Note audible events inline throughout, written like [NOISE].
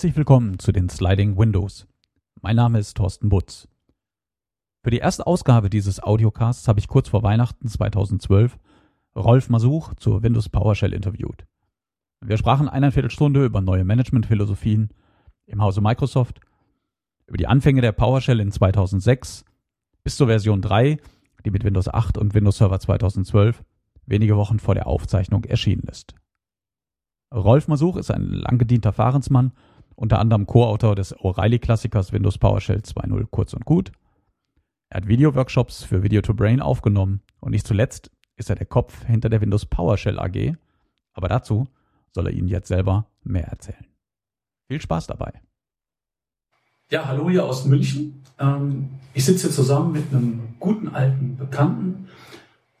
Herzlich willkommen zu den Sliding Windows. Mein Name ist Thorsten Butz. Für die erste Ausgabe dieses Audiocasts habe ich kurz vor Weihnachten 2012 Rolf Masuch zur Windows PowerShell interviewt. Wir sprachen eine Viertelstunde über neue Managementphilosophien im Hause Microsoft, über die Anfänge der PowerShell in 2006 bis zur Version 3, die mit Windows 8 und Windows Server 2012 wenige Wochen vor der Aufzeichnung erschienen ist. Rolf Masuch ist ein lang gedienter Fahrensmann, unter anderem Co-Autor des O'Reilly-Klassikers Windows PowerShell 2.0 kurz und gut. Er hat Video-Workshops für Video to Brain aufgenommen und nicht zuletzt ist er der Kopf hinter der Windows PowerShell AG, aber dazu soll er Ihnen jetzt selber mehr erzählen. Viel Spaß dabei. Ja, hallo hier aus München. Ähm, ich sitze hier zusammen mit einem guten alten Bekannten,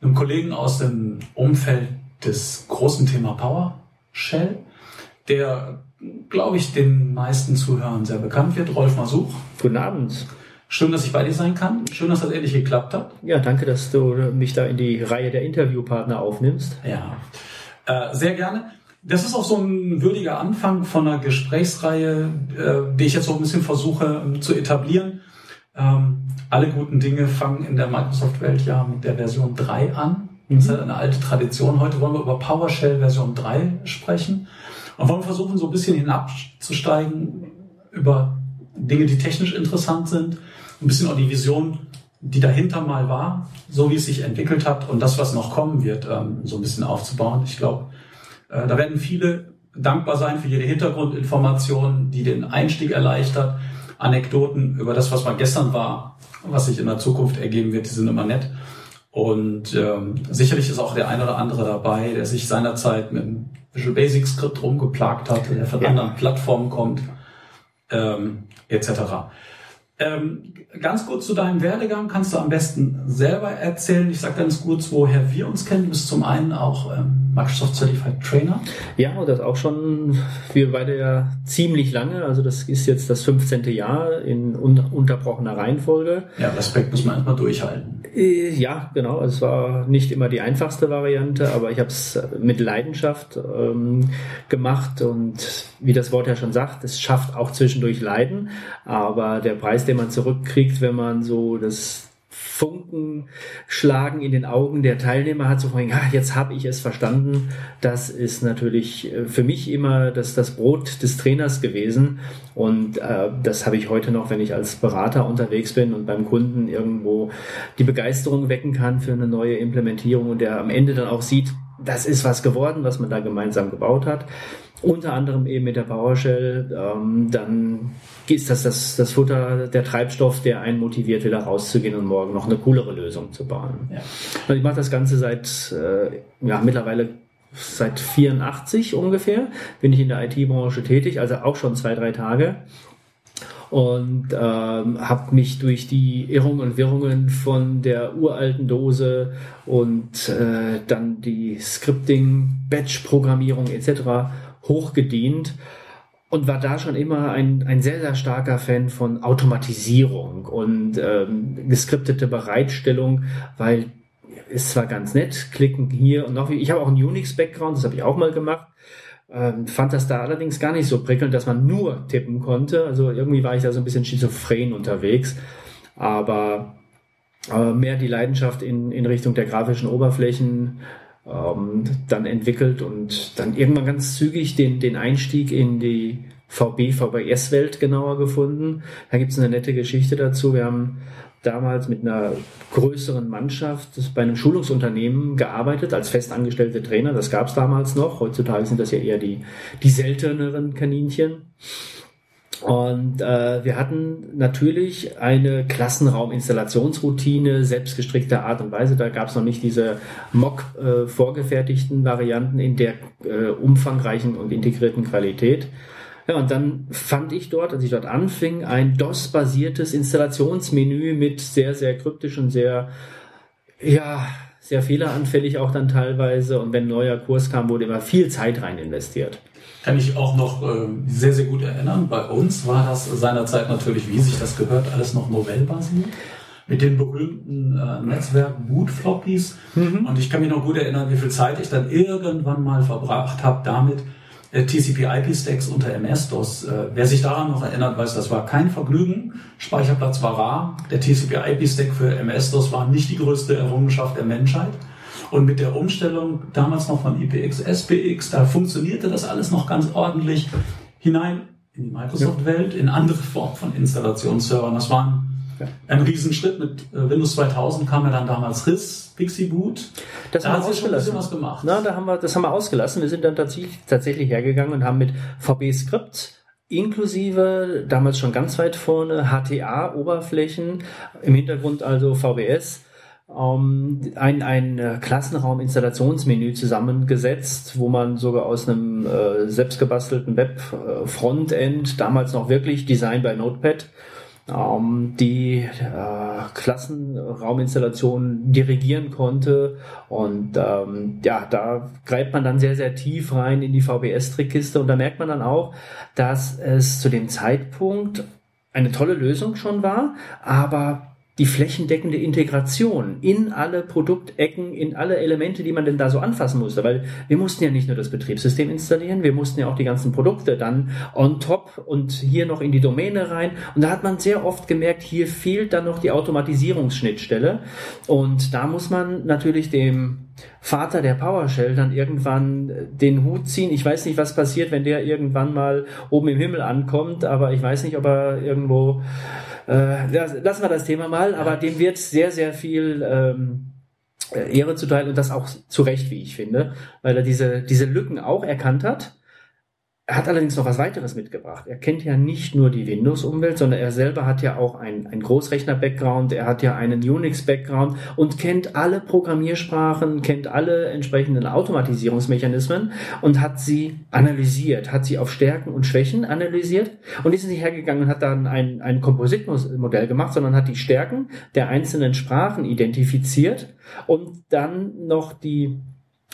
einem Kollegen aus dem Umfeld des großen Thema PowerShell, der, glaube ich, den meisten Zuhörern sehr bekannt wird, Rolf Masuch. Guten Abend. Schön, dass ich bei dir sein kann. Schön, dass das endlich geklappt hat. Ja, danke, dass du mich da in die Reihe der Interviewpartner aufnimmst. Ja, äh, sehr gerne. Das ist auch so ein würdiger Anfang von einer Gesprächsreihe, äh, die ich jetzt so ein bisschen versuche ähm, zu etablieren. Ähm, alle guten Dinge fangen in der Microsoft-Welt ja mit der Version 3 an. Das ist halt eine alte Tradition. Heute wollen wir über PowerShell Version 3 sprechen und wollen versuchen, so ein bisschen hinabzusteigen über Dinge, die technisch interessant sind, ein bisschen auch die Vision, die dahinter mal war, so wie es sich entwickelt hat und das, was noch kommen wird, ähm, so ein bisschen aufzubauen. Ich glaube, äh, da werden viele dankbar sein für jede Hintergrundinformation, die den Einstieg erleichtert. Anekdoten über das, was mal gestern war, was sich in der Zukunft ergeben wird, die sind immer nett. Und ähm, sicherlich ist auch der ein oder andere dabei, der sich seinerzeit mit dem Visual Basic Skript rumgeplagt hat, der von ja. anderen Plattformen kommt, ähm, etc. Ähm, ganz kurz zu deinem Werdegang kannst du am besten selber erzählen. Ich sage ganz kurz, woher wir uns kennen. Du bist zum einen auch ähm, Microsoft Certified Trainer. Ja, und das auch schon, wir beide ja ziemlich lange. Also das ist jetzt das 15. Jahr in un unterbrochener Reihenfolge. Ja, Respekt muss man erstmal durchhalten. Äh, ja, genau. Also es war nicht immer die einfachste Variante, aber ich habe es mit Leidenschaft ähm, gemacht und wie das Wort ja schon sagt, es schafft auch zwischendurch Leiden, aber der Preis, den man zurückkriegt, wenn man so das Funken schlagen in den Augen der Teilnehmer hat, so von, ah, jetzt habe ich es verstanden. Das ist natürlich äh, für mich immer das, das Brot des Trainers gewesen. Und äh, das habe ich heute noch, wenn ich als Berater unterwegs bin und beim Kunden irgendwo die Begeisterung wecken kann für eine neue Implementierung und der am Ende dann auch sieht, das ist was geworden, was man da gemeinsam gebaut hat unter anderem eben mit der PowerShell, ähm, dann ist das, das das Futter, der Treibstoff, der einen motiviert, wieder rauszugehen und morgen noch eine coolere Lösung zu bauen. Ja. Also ich mache das Ganze seit äh, ja, mittlerweile seit 84 ungefähr, bin ich in der IT-Branche tätig, also auch schon zwei, drei Tage und ähm, habe mich durch die Irrungen und Wirrungen von der uralten Dose und äh, dann die Scripting, Batch-Programmierung etc hochgedient und war da schon immer ein, ein sehr, sehr starker Fan von Automatisierung und ähm, geskriptete Bereitstellung, weil ist zwar ganz nett, klicken hier und noch. Ich habe auch einen Unix-Background, das habe ich auch mal gemacht. Ähm, fand das da allerdings gar nicht so prickelnd, dass man nur tippen konnte. Also irgendwie war ich da so ein bisschen schizophren unterwegs. Aber äh, mehr die Leidenschaft in, in Richtung der grafischen Oberflächen, ähm, dann entwickelt und dann irgendwann ganz zügig den, den Einstieg in die VB, VBS-Welt genauer gefunden. Da gibt es eine nette Geschichte dazu. Wir haben damals mit einer größeren Mannschaft bei einem Schulungsunternehmen gearbeitet als festangestellte Trainer. Das gab es damals noch. Heutzutage sind das ja eher die, die selteneren Kaninchen. Und äh, wir hatten natürlich eine Klassenrauminstallationsroutine, selbstgestrickter Art und Weise. Da gab es noch nicht diese mock äh, vorgefertigten Varianten in der äh, umfangreichen und integrierten Qualität. Ja, und dann fand ich dort, als ich dort anfing, ein DOS-basiertes Installationsmenü mit sehr, sehr kryptischen, sehr, ja, sehr fehleranfällig auch dann teilweise. Und wenn ein neuer Kurs kam, wurde immer viel Zeit rein investiert kann ich auch noch äh, sehr, sehr gut erinnern. Bei uns war das seinerzeit natürlich, wie sich das gehört, alles noch Novell-basiert. Mit den berühmten äh, Netzwerk-Boot-Floppies. Mhm. Und ich kann mich noch gut erinnern, wie viel Zeit ich dann irgendwann mal verbracht habe damit, äh, TCP-IP-Stacks unter MS-DOS. Äh, wer sich daran noch erinnert, weiß, das war kein Vergnügen. Speicherplatz war rar. Der TCP-IP-Stack für MS-DOS war nicht die größte Errungenschaft der Menschheit. Und mit der Umstellung damals noch von IPX, SPX, da funktionierte das alles noch ganz ordentlich hinein in die Microsoft-Welt, in andere Formen von Installationsservern. Das war ein, ein Riesenschritt. Mit äh, Windows 2000 kam ja dann damals RIS, Pixie Boot. Das da haben wir ausgelassen. was gemacht. Na, da haben wir, das haben wir ausgelassen. Wir sind dann tatsächlich, tatsächlich hergegangen und haben mit VB Script inklusive damals schon ganz weit vorne HTA-Oberflächen, im Hintergrund also VBS, ähm, ein, ein äh, Klassenraum-Installationsmenü zusammengesetzt, wo man sogar aus einem äh, selbstgebastelten Web-Frontend, äh, damals noch wirklich Design bei Notepad, ähm, die äh, Klassenrauminstallation dirigieren konnte. Und ähm, ja, da greift man dann sehr, sehr tief rein in die VBS-Trickkiste und da merkt man dann auch, dass es zu dem Zeitpunkt eine tolle Lösung schon war, aber die flächendeckende Integration in alle Produktecken, in alle Elemente, die man denn da so anfassen musste. Weil wir mussten ja nicht nur das Betriebssystem installieren, wir mussten ja auch die ganzen Produkte dann on top und hier noch in die Domäne rein. Und da hat man sehr oft gemerkt, hier fehlt dann noch die Automatisierungsschnittstelle. Und da muss man natürlich dem Vater der PowerShell dann irgendwann den Hut ziehen. Ich weiß nicht, was passiert, wenn der irgendwann mal oben im Himmel ankommt, aber ich weiß nicht, ob er irgendwo äh, lassen wir das Thema mal, aber dem wird sehr, sehr viel ähm, äh, Ehre zuteil und das auch zu Recht, wie ich finde, weil er diese, diese Lücken auch erkannt hat er hat allerdings noch was weiteres mitgebracht. Er kennt ja nicht nur die Windows-Umwelt, sondern er selber hat ja auch ein, ein Großrechner-Background, er hat ja einen Unix-Background und kennt alle Programmiersprachen, kennt alle entsprechenden Automatisierungsmechanismen und hat sie analysiert, hat sie auf Stärken und Schwächen analysiert und ist nicht hergegangen und hat dann ein, ein Kompositmodell gemacht, sondern hat die Stärken der einzelnen Sprachen identifiziert und dann noch die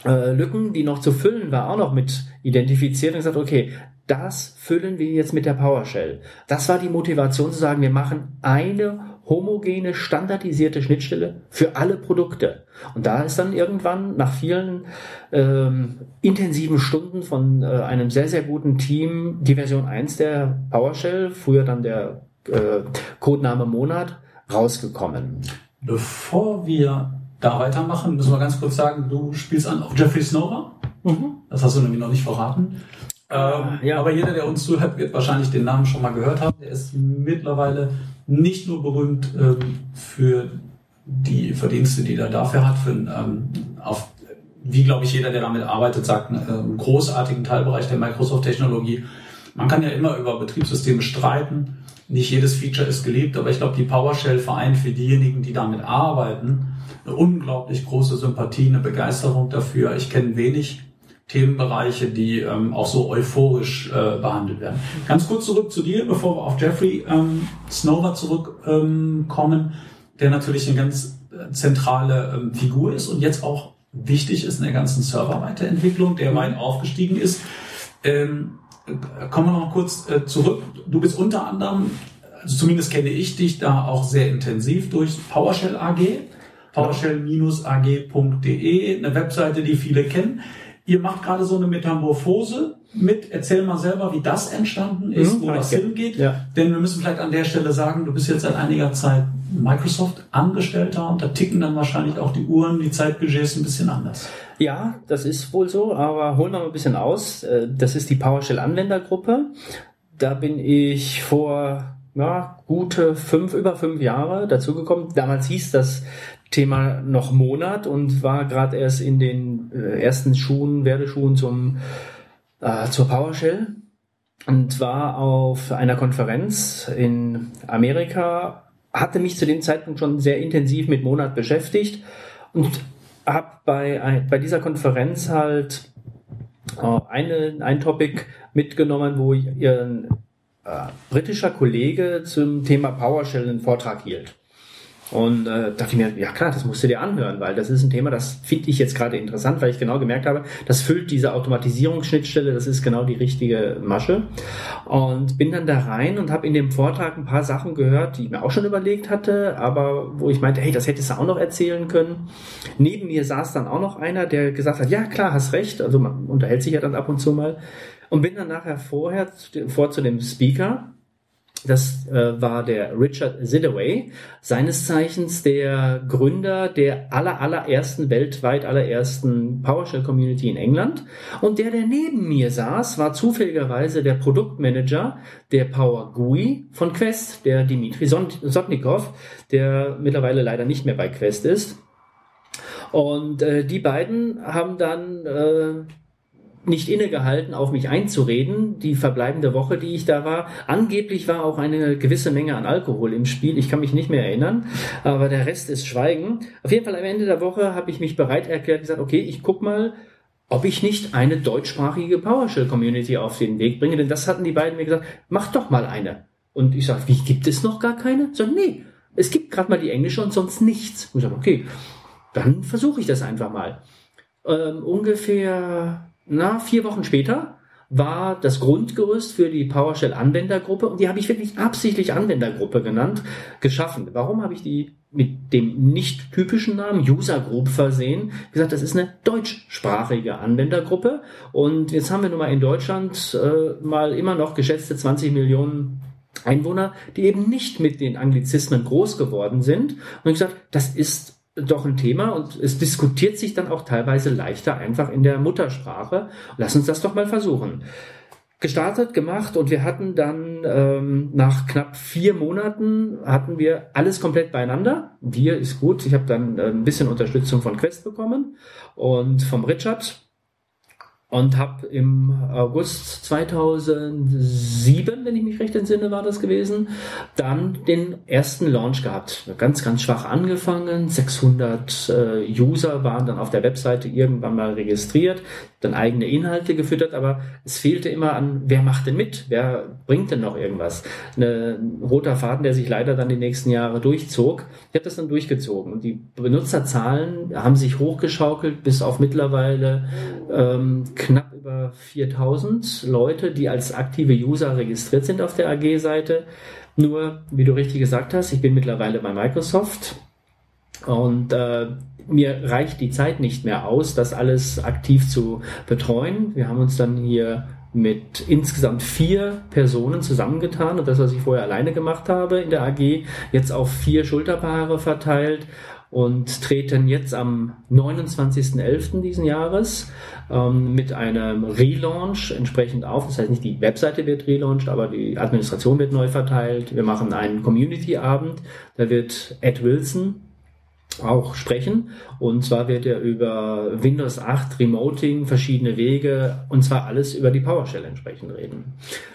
äh, Lücken, die noch zu füllen war, auch noch mit identifiziert und gesagt, okay, das füllen wir jetzt mit der PowerShell. Das war die Motivation zu sagen, wir machen eine homogene, standardisierte Schnittstelle für alle Produkte. Und da ist dann irgendwann nach vielen ähm, intensiven Stunden von äh, einem sehr, sehr guten Team die Version 1 der PowerShell, früher dann der äh, Codename Monat, rausgekommen. Bevor wir da weitermachen, müssen wir ganz kurz sagen, du spielst an auf Jeffrey Snower. Mhm. Das hast du nämlich noch nicht verraten. Ähm, ja. Aber jeder, der uns zuhört, wird wahrscheinlich den Namen schon mal gehört haben. Der ist mittlerweile nicht nur berühmt ähm, für die Verdienste, die er dafür hat, für ähm, auf, wie glaube ich jeder, der damit arbeitet, sagt, einen, einen großartigen Teilbereich der Microsoft-Technologie. Man kann ja immer über Betriebssysteme streiten. Nicht jedes Feature ist geliebt, aber ich glaube, die PowerShell vereint für diejenigen, die damit arbeiten, eine unglaublich große Sympathie, eine Begeisterung dafür. Ich kenne wenig Themenbereiche, die ähm, auch so euphorisch äh, behandelt werden. Ganz kurz zurück zu dir, bevor wir auf Jeffrey ähm, Snover zurückkommen, ähm, der natürlich eine ganz äh, zentrale ähm, Figur ist und jetzt auch wichtig ist in der ganzen Serverweiterentwicklung, der weit aufgestiegen ist. Ähm, kommen wir noch kurz äh, zurück. Du bist unter anderem, also zumindest kenne ich dich da auch sehr intensiv durch PowerShell AG powershell-ag.de, eine Webseite, die viele kennen. Ihr macht gerade so eine Metamorphose mit. Erzähl mal selber, wie das entstanden ist, mhm, wo das hingeht. Ja. Denn wir müssen vielleicht an der Stelle sagen, du bist jetzt seit einiger Zeit Microsoft-Angestellter und da ticken dann wahrscheinlich auch die Uhren, die Zeitbudgets ein bisschen anders. Ja, das ist wohl so, aber holen wir mal ein bisschen aus. Äh, das ist die PowerShell-Anwendergruppe. Da bin ich vor ja, gute fünf, über fünf Jahre dazugekommen. Damals hieß das Thema noch Monat und war gerade erst in den äh, ersten Schuhen, Werdeschuhen zum, äh, zur PowerShell und war auf einer Konferenz in Amerika, hatte mich zu dem Zeitpunkt schon sehr intensiv mit Monat beschäftigt und habe bei, bei dieser Konferenz halt äh, eine, ein Topic mitgenommen, wo ein äh, britischer Kollege zum Thema PowerShell einen Vortrag hielt. Und äh, dachte ich mir, ja klar, das musst du dir anhören, weil das ist ein Thema, das finde ich jetzt gerade interessant, weil ich genau gemerkt habe, das füllt diese Automatisierungsschnittstelle, das ist genau die richtige Masche. Und bin dann da rein und habe in dem Vortrag ein paar Sachen gehört, die ich mir auch schon überlegt hatte, aber wo ich meinte, hey, das hättest du auch noch erzählen können. Neben mir saß dann auch noch einer, der gesagt hat, ja klar, hast recht, also man unterhält sich ja dann ab und zu mal. und bin dann nachher vorher vor zu dem Speaker das äh, war der Richard Zidaway, seines Zeichens der Gründer der aller, allerersten, weltweit allerersten PowerShell Community in England. Und der, der neben mir saß, war zufälligerweise der Produktmanager der Power GUI von Quest, der Dimitri Sotnikov, der mittlerweile leider nicht mehr bei Quest ist. Und äh, die beiden haben dann äh, nicht innegehalten, auf mich einzureden, die verbleibende Woche, die ich da war. Angeblich war auch eine gewisse Menge an Alkohol im Spiel. Ich kann mich nicht mehr erinnern, aber der Rest ist Schweigen. Auf jeden Fall am Ende der Woche habe ich mich bereit erklärt, gesagt, okay, ich guck mal, ob ich nicht eine deutschsprachige PowerShell-Community auf den Weg bringe. Denn das hatten die beiden mir gesagt, mach doch mal eine. Und ich sage, wie gibt es noch gar keine? So, nee, es gibt gerade mal die englische und sonst nichts. Und ich sage, okay, dann versuche ich das einfach mal. Ähm, ungefähr na, vier Wochen später war das Grundgerüst für die PowerShell Anwendergruppe und die habe ich wirklich absichtlich Anwendergruppe genannt, geschaffen. Warum habe ich die mit dem nicht typischen Namen User Group versehen? Wie gesagt, das ist eine deutschsprachige Anwendergruppe und jetzt haben wir nun mal in Deutschland äh, mal immer noch geschätzte 20 Millionen Einwohner, die eben nicht mit den Anglizismen groß geworden sind. Und ich gesagt, das ist doch ein Thema und es diskutiert sich dann auch teilweise leichter einfach in der Muttersprache. Lass uns das doch mal versuchen. Gestartet, gemacht und wir hatten dann ähm, nach knapp vier Monaten hatten wir alles komplett beieinander. Wir ist gut. Ich habe dann äh, ein bisschen Unterstützung von Quest bekommen und vom Richard, und habe im August 2007, wenn ich mich recht entsinne, war das gewesen, dann den ersten Launch gehabt. Ganz, ganz schwach angefangen. 600 äh, User waren dann auf der Webseite irgendwann mal registriert, dann eigene Inhalte gefüttert, aber es fehlte immer an, wer macht denn mit? Wer bringt denn noch irgendwas? Ein roter Faden, der sich leider dann die nächsten Jahre durchzog. Ich habe das dann durchgezogen und die Benutzerzahlen haben sich hochgeschaukelt bis auf mittlerweile ähm, knapp über 4000 Leute, die als aktive User registriert sind auf der AG-Seite. Nur, wie du richtig gesagt hast, ich bin mittlerweile bei Microsoft und äh, mir reicht die Zeit nicht mehr aus, das alles aktiv zu betreuen. Wir haben uns dann hier mit insgesamt vier Personen zusammengetan und das, was ich vorher alleine gemacht habe in der AG, jetzt auf vier Schulterpaare verteilt und treten jetzt am 29.11. diesen Jahres ähm, mit einem Relaunch entsprechend auf. Das heißt nicht die Webseite wird relaunched, aber die Administration wird neu verteilt. Wir machen einen Community-Abend. Da wird Ed Wilson auch sprechen. Und zwar wird er über Windows 8, Remoting, verschiedene Wege und zwar alles über die PowerShell entsprechend reden.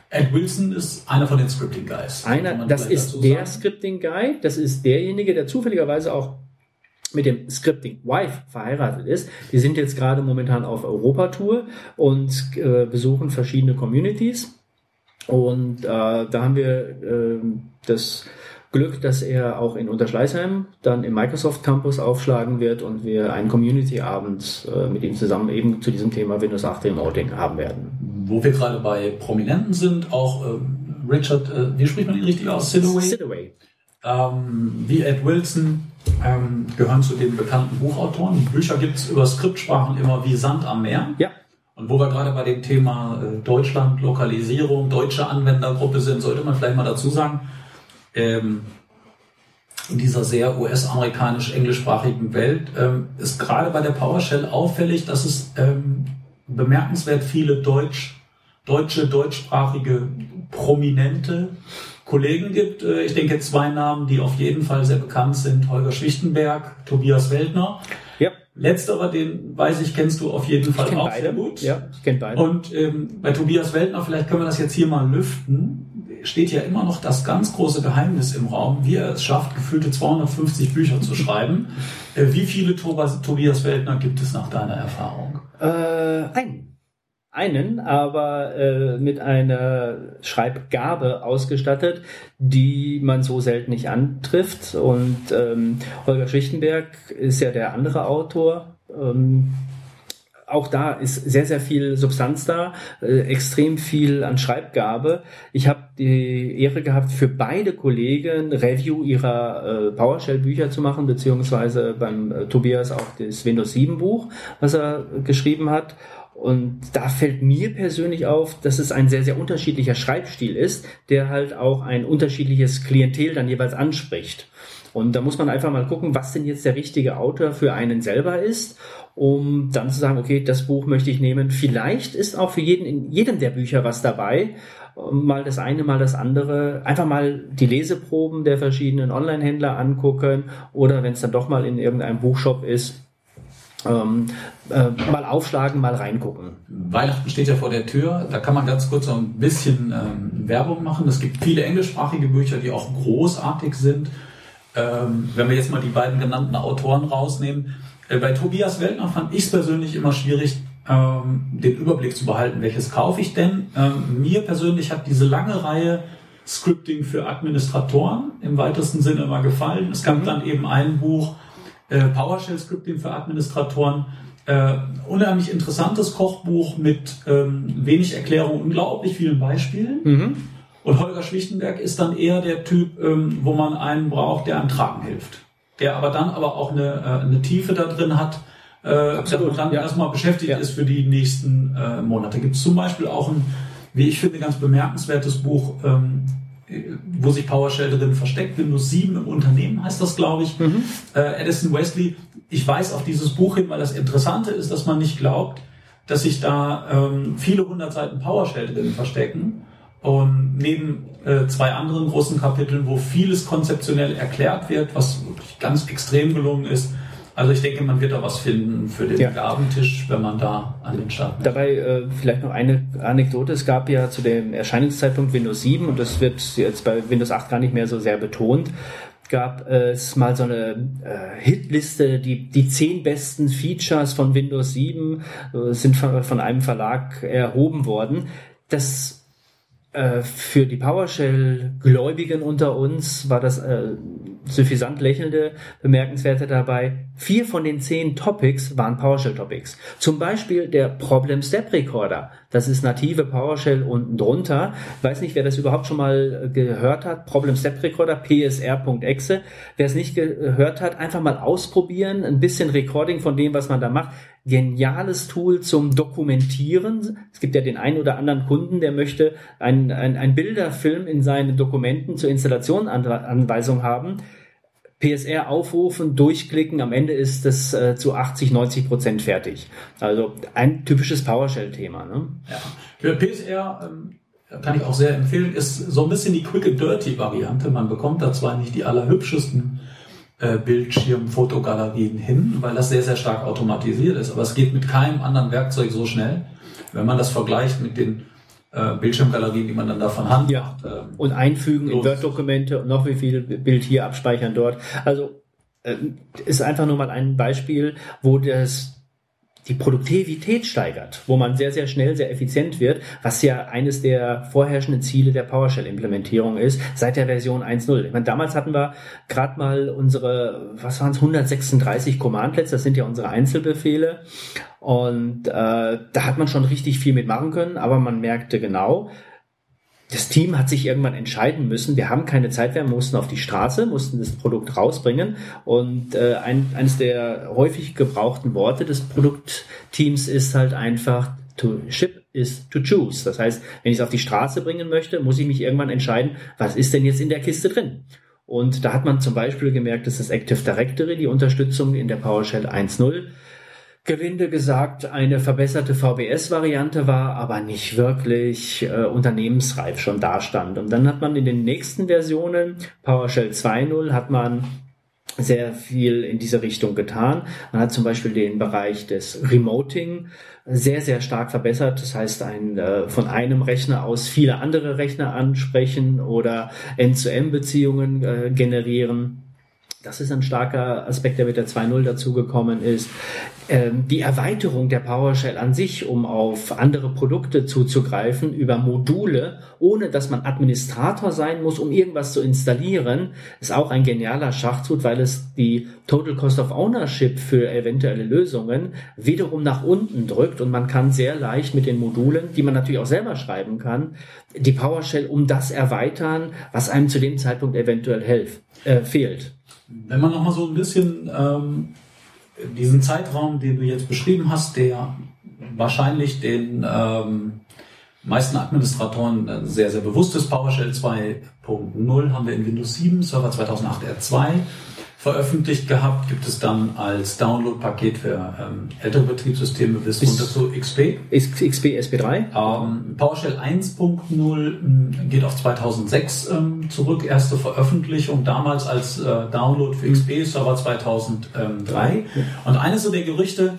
Ed Wilson ist einer von den Scripting Guys. Einer, das ist der Scripting Guy. Das ist derjenige, der zufälligerweise auch mit dem Scripting Wife verheiratet ist. Die sind jetzt gerade momentan auf Europatour und äh, besuchen verschiedene Communities. Und äh, da haben wir äh, das Glück, dass er auch in Unterschleißheim dann im Microsoft Campus aufschlagen wird und wir einen Community-Abend äh, mit ihm zusammen eben zu diesem Thema Windows 8 Remoting haben werden. Wo wir gerade bei Prominenten sind, auch äh, Richard, äh, wie spricht man ihn richtig aus? Sidaway? Sidaway. Ähm, wie Ed Wilson ähm, gehören zu den bekannten Buchautoren. Bücher gibt es über Skriptsprachen immer wie Sand am Meer. Ja. Und wo wir gerade bei dem Thema äh, Deutschland, Lokalisierung, deutsche Anwendergruppe sind, sollte man vielleicht mal dazu sagen, ähm, in dieser sehr US-amerikanisch-englischsprachigen Welt ähm, ist gerade bei der PowerShell auffällig, dass es ähm, bemerkenswert viele Deutsch, deutsche, deutschsprachige, prominente Kollegen gibt. Äh, ich denke zwei Namen, die auf jeden Fall sehr bekannt sind. Holger Schwichtenberg, Tobias Weltner. Ja. Letzterer, den weiß ich, kennst du auf jeden Fall auch beide. sehr gut. Ja, ich kenne beide. Und ähm, bei Tobias Weltner, vielleicht können wir das jetzt hier mal lüften steht ja immer noch das ganz große Geheimnis im Raum, wie er es schafft, gefühlte 250 Bücher zu schreiben. Äh, wie viele Tobias Weltner gibt es nach deiner Erfahrung? Äh, einen. Einen, aber äh, mit einer Schreibgabe ausgestattet, die man so selten nicht antrifft. Und ähm, Holger Schichtenberg ist ja der andere Autor. Ähm, auch da ist sehr, sehr viel Substanz da, äh, extrem viel an Schreibgabe. Ich habe die Ehre gehabt, für beide Kollegen Review ihrer äh, PowerShell-Bücher zu machen, beziehungsweise beim äh, Tobias auch das Windows 7 Buch, was er geschrieben hat. Und da fällt mir persönlich auf, dass es ein sehr, sehr unterschiedlicher Schreibstil ist, der halt auch ein unterschiedliches Klientel dann jeweils anspricht. Und da muss man einfach mal gucken, was denn jetzt der richtige Autor für einen selber ist, um dann zu sagen, okay, das Buch möchte ich nehmen. Vielleicht ist auch für jeden in jedem der Bücher was dabei. Mal das eine, mal das andere. Einfach mal die Leseproben der verschiedenen Online-Händler angucken oder wenn es dann doch mal in irgendeinem Buchshop ist, ähm, äh, mal aufschlagen, mal reingucken. Weihnachten steht ja vor der Tür. Da kann man ganz kurz so ein bisschen ähm, Werbung machen. Es gibt viele englischsprachige Bücher, die auch großartig sind. Ähm, wenn wir jetzt mal die beiden genannten Autoren rausnehmen. Äh, bei Tobias Weltner fand ich es persönlich immer schwierig, ähm, den Überblick zu behalten, welches kaufe ich denn. Ähm, mir persönlich hat diese lange Reihe Scripting für Administratoren im weitesten Sinne immer gefallen. Es gab mhm. dann eben ein Buch, äh, PowerShell Scripting für Administratoren. Äh, unheimlich interessantes Kochbuch mit ähm, wenig Erklärung, unglaublich vielen Beispielen. Mhm. Und Holger Schlichtenberg ist dann eher der Typ, ähm, wo man einen braucht, der einem Tragen hilft. Der aber dann aber auch eine, äh, eine Tiefe da drin hat, äh, Absolut, dann ja. erstmal beschäftigt ja. ist für die nächsten äh, Monate. Gibt es zum Beispiel auch ein, wie ich finde, ganz bemerkenswertes Buch, ähm, wo sich PowerShell drin versteckt. Windows 7 im Unternehmen heißt das, glaube ich. Mhm. Äh, Edison Wesley. Ich weiß auf dieses Buch hin, weil das Interessante ist, dass man nicht glaubt, dass sich da ähm, viele hundert Seiten PowerShell drin verstecken. Und neben äh, zwei anderen großen Kapiteln, wo vieles konzeptionell erklärt wird, was wirklich ganz extrem gelungen ist, also ich denke, man wird da was finden für den ja. Gabentisch, wenn man da an den Start. Dabei äh, vielleicht noch eine Anekdote. Es gab ja zu dem Erscheinungszeitpunkt Windows 7 und das wird jetzt bei Windows 8 gar nicht mehr so sehr betont gab es mal so eine äh, Hitliste, die, die zehn besten Features von Windows 7 äh, sind von, von einem Verlag erhoben worden. Das äh, für die PowerShell-Gläubigen unter uns war das äh, suffisant lächelnde Bemerkenswerte dabei. Vier von den zehn Topics waren PowerShell-Topics. Zum Beispiel der Problem Step Recorder. Das ist native PowerShell unten drunter. Weiß nicht, wer das überhaupt schon mal gehört hat. Problem Step Recorder, psr.exe. Wer es nicht gehört hat, einfach mal ausprobieren. Ein bisschen Recording von dem, was man da macht geniales Tool zum Dokumentieren. Es gibt ja den einen oder anderen Kunden, der möchte ein, ein, ein Bilderfilm in seinen Dokumenten zur Installationanweisung haben. PSR aufrufen, durchklicken, am Ende ist es äh, zu 80, 90 Prozent fertig. Also ein typisches PowerShell-Thema. Ne? Ja. PSR ähm, kann ich auch sehr empfehlen, ist so ein bisschen die Quick and Dirty Variante. Man bekommt da zwar nicht die allerhübschesten äh, Bildschirmfotogalerien hin, weil das sehr, sehr stark automatisiert ist. Aber es geht mit keinem anderen Werkzeug so schnell. Wenn man das vergleicht mit den äh, Bildschirmgalerien, die man dann davon hat. Ja. Ähm, und einfügen los. in Word-Dokumente und noch wie viel Bild hier abspeichern dort. Also äh, ist einfach nur mal ein Beispiel, wo das die Produktivität steigert, wo man sehr, sehr schnell, sehr effizient wird, was ja eines der vorherrschenden Ziele der PowerShell-Implementierung ist, seit der Version 1.0. Ich meine, damals hatten wir gerade mal unsere, was waren es, 136 Commandlets, das sind ja unsere Einzelbefehle. Und äh, da hat man schon richtig viel mitmachen können, aber man merkte genau, das Team hat sich irgendwann entscheiden müssen, wir haben keine Zeit mehr, mussten auf die Straße, mussten das Produkt rausbringen. Und äh, ein, eines der häufig gebrauchten Worte des Produktteams ist halt einfach to ship is to choose. Das heißt, wenn ich es auf die Straße bringen möchte, muss ich mich irgendwann entscheiden, was ist denn jetzt in der Kiste drin? Und da hat man zum Beispiel gemerkt, dass das Active Directory, die Unterstützung in der PowerShell 1.0, gelinde gesagt eine verbesserte VBS-Variante war, aber nicht wirklich äh, unternehmensreif schon dastand. Und dann hat man in den nächsten Versionen, PowerShell 2.0, hat man sehr viel in diese Richtung getan. Man hat zum Beispiel den Bereich des Remoting sehr, sehr stark verbessert. Das heißt, ein, äh, von einem Rechner aus viele andere Rechner ansprechen oder End-zu-End-Beziehungen äh, generieren. Das ist ein starker Aspekt, der mit der 2.0 dazugekommen ist. Ähm, die Erweiterung der PowerShell an sich, um auf andere Produkte zuzugreifen, über Module, ohne dass man Administrator sein muss, um irgendwas zu installieren, ist auch ein genialer Schachzug, weil es die Total Cost of Ownership für eventuelle Lösungen wiederum nach unten drückt und man kann sehr leicht mit den Modulen, die man natürlich auch selber schreiben kann, die PowerShell um das erweitern, was einem zu dem Zeitpunkt eventuell helf, äh, fehlt. Wenn man nochmal so ein bisschen ähm, diesen Zeitraum, den du jetzt beschrieben hast, der wahrscheinlich den ähm, meisten Administratoren äh, sehr, sehr bewusst ist. PowerShell 2.0 haben wir in Windows 7, Server 2008 R2 veröffentlicht gehabt, gibt es dann als Download-Paket für ähm, ältere Betriebssysteme bis, bis runter zu XP. XP SP3? Ähm, PowerShell 1.0 ähm, geht auf 2006 ähm, zurück, erste Veröffentlichung damals als äh, Download für XP, Server 2003. Und eines der Gerüchte,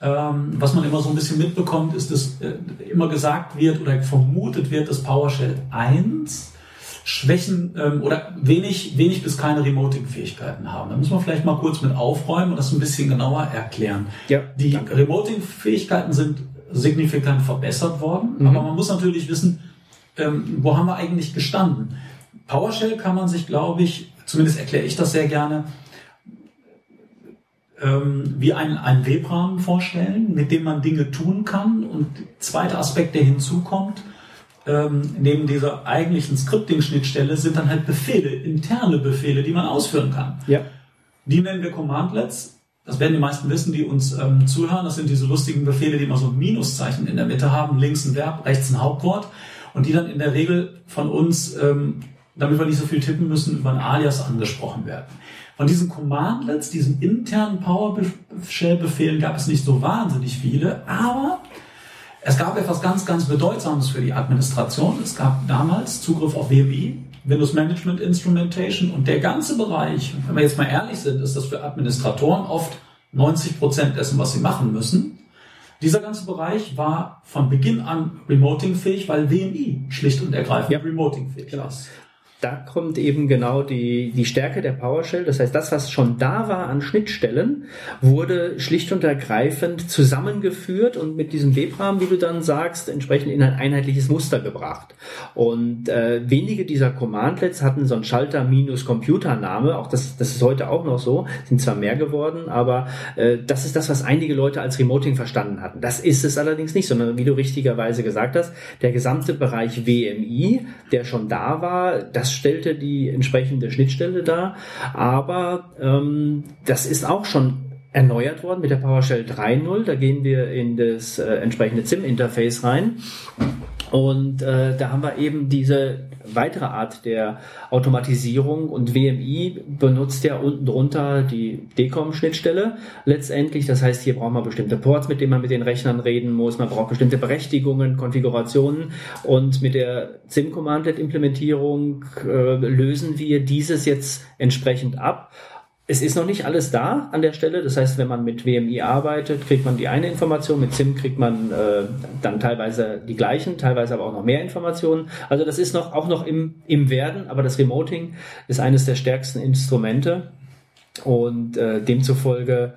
ähm, was man immer so ein bisschen mitbekommt, ist, dass äh, immer gesagt wird oder vermutet wird, dass PowerShell 1 Schwächen ähm, oder wenig, wenig bis keine Remoting-Fähigkeiten haben. Da muss man vielleicht mal kurz mit aufräumen und das ein bisschen genauer erklären. Ja, die Remoting-Fähigkeiten sind signifikant verbessert worden, mhm. aber man muss natürlich wissen, ähm, wo haben wir eigentlich gestanden? PowerShell kann man sich, glaube ich, zumindest erkläre ich das sehr gerne, ähm, wie einen, einen Webrahmen vorstellen, mit dem man Dinge tun kann. Und zweiter Aspekt, der hinzukommt, ähm, neben dieser eigentlichen Scripting-Schnittstelle sind dann halt Befehle, interne Befehle, die man ausführen kann. Ja. Die nennen wir Commandlets. Das werden die meisten wissen, die uns ähm, zuhören. Das sind diese lustigen Befehle, die immer so ein Minuszeichen in der Mitte haben, links ein Verb, rechts ein Hauptwort und die dann in der Regel von uns, ähm, damit wir nicht so viel tippen müssen, über ein Alias angesprochen werden. Von diesen Commandlets, diesen internen PowerShell-Befehlen gab es nicht so wahnsinnig viele, aber es gab etwas ganz, ganz Bedeutsames für die Administration. Es gab damals Zugriff auf WMI, Windows Management Instrumentation und der ganze Bereich, wenn wir jetzt mal ehrlich sind, ist das für Administratoren oft 90 Prozent dessen, was sie machen müssen. Dieser ganze Bereich war von Beginn an remoting-fähig, weil WMI schlicht und ergreifend ja. remoting-fähig genau. ist da kommt eben genau die, die Stärke der PowerShell. Das heißt, das, was schon da war an Schnittstellen, wurde schlicht und ergreifend zusammengeführt und mit diesem Webrahmen, wie du dann sagst, entsprechend in ein einheitliches Muster gebracht. Und äh, wenige dieser Commandlets hatten so einen Schalter minus Computername. Auch das, das ist heute auch noch so. Sind zwar mehr geworden, aber äh, das ist das, was einige Leute als Remoting verstanden hatten. Das ist es allerdings nicht, sondern wie du richtigerweise gesagt hast, der gesamte Bereich WMI, der schon da war, das stellte die entsprechende Schnittstelle dar. Aber ähm, das ist auch schon erneuert worden mit der PowerShell 3.0. Da gehen wir in das äh, entsprechende ZIM-Interface rein. Und äh, da haben wir eben diese weitere Art der Automatisierung und WMI benutzt ja unten drunter die DCOM-Schnittstelle letztendlich. Das heißt, hier braucht man bestimmte Ports, mit denen man mit den Rechnern reden muss. Man braucht bestimmte Berechtigungen, Konfigurationen und mit der SIM-Commandlet-Implementierung äh, lösen wir dieses jetzt entsprechend ab es ist noch nicht alles da an der Stelle. Das heißt, wenn man mit WMI arbeitet, kriegt man die eine Information. Mit SIM kriegt man äh, dann teilweise die gleichen, teilweise aber auch noch mehr Informationen. Also das ist noch auch noch im, im Werden, aber das Remoting ist eines der stärksten Instrumente und äh, demzufolge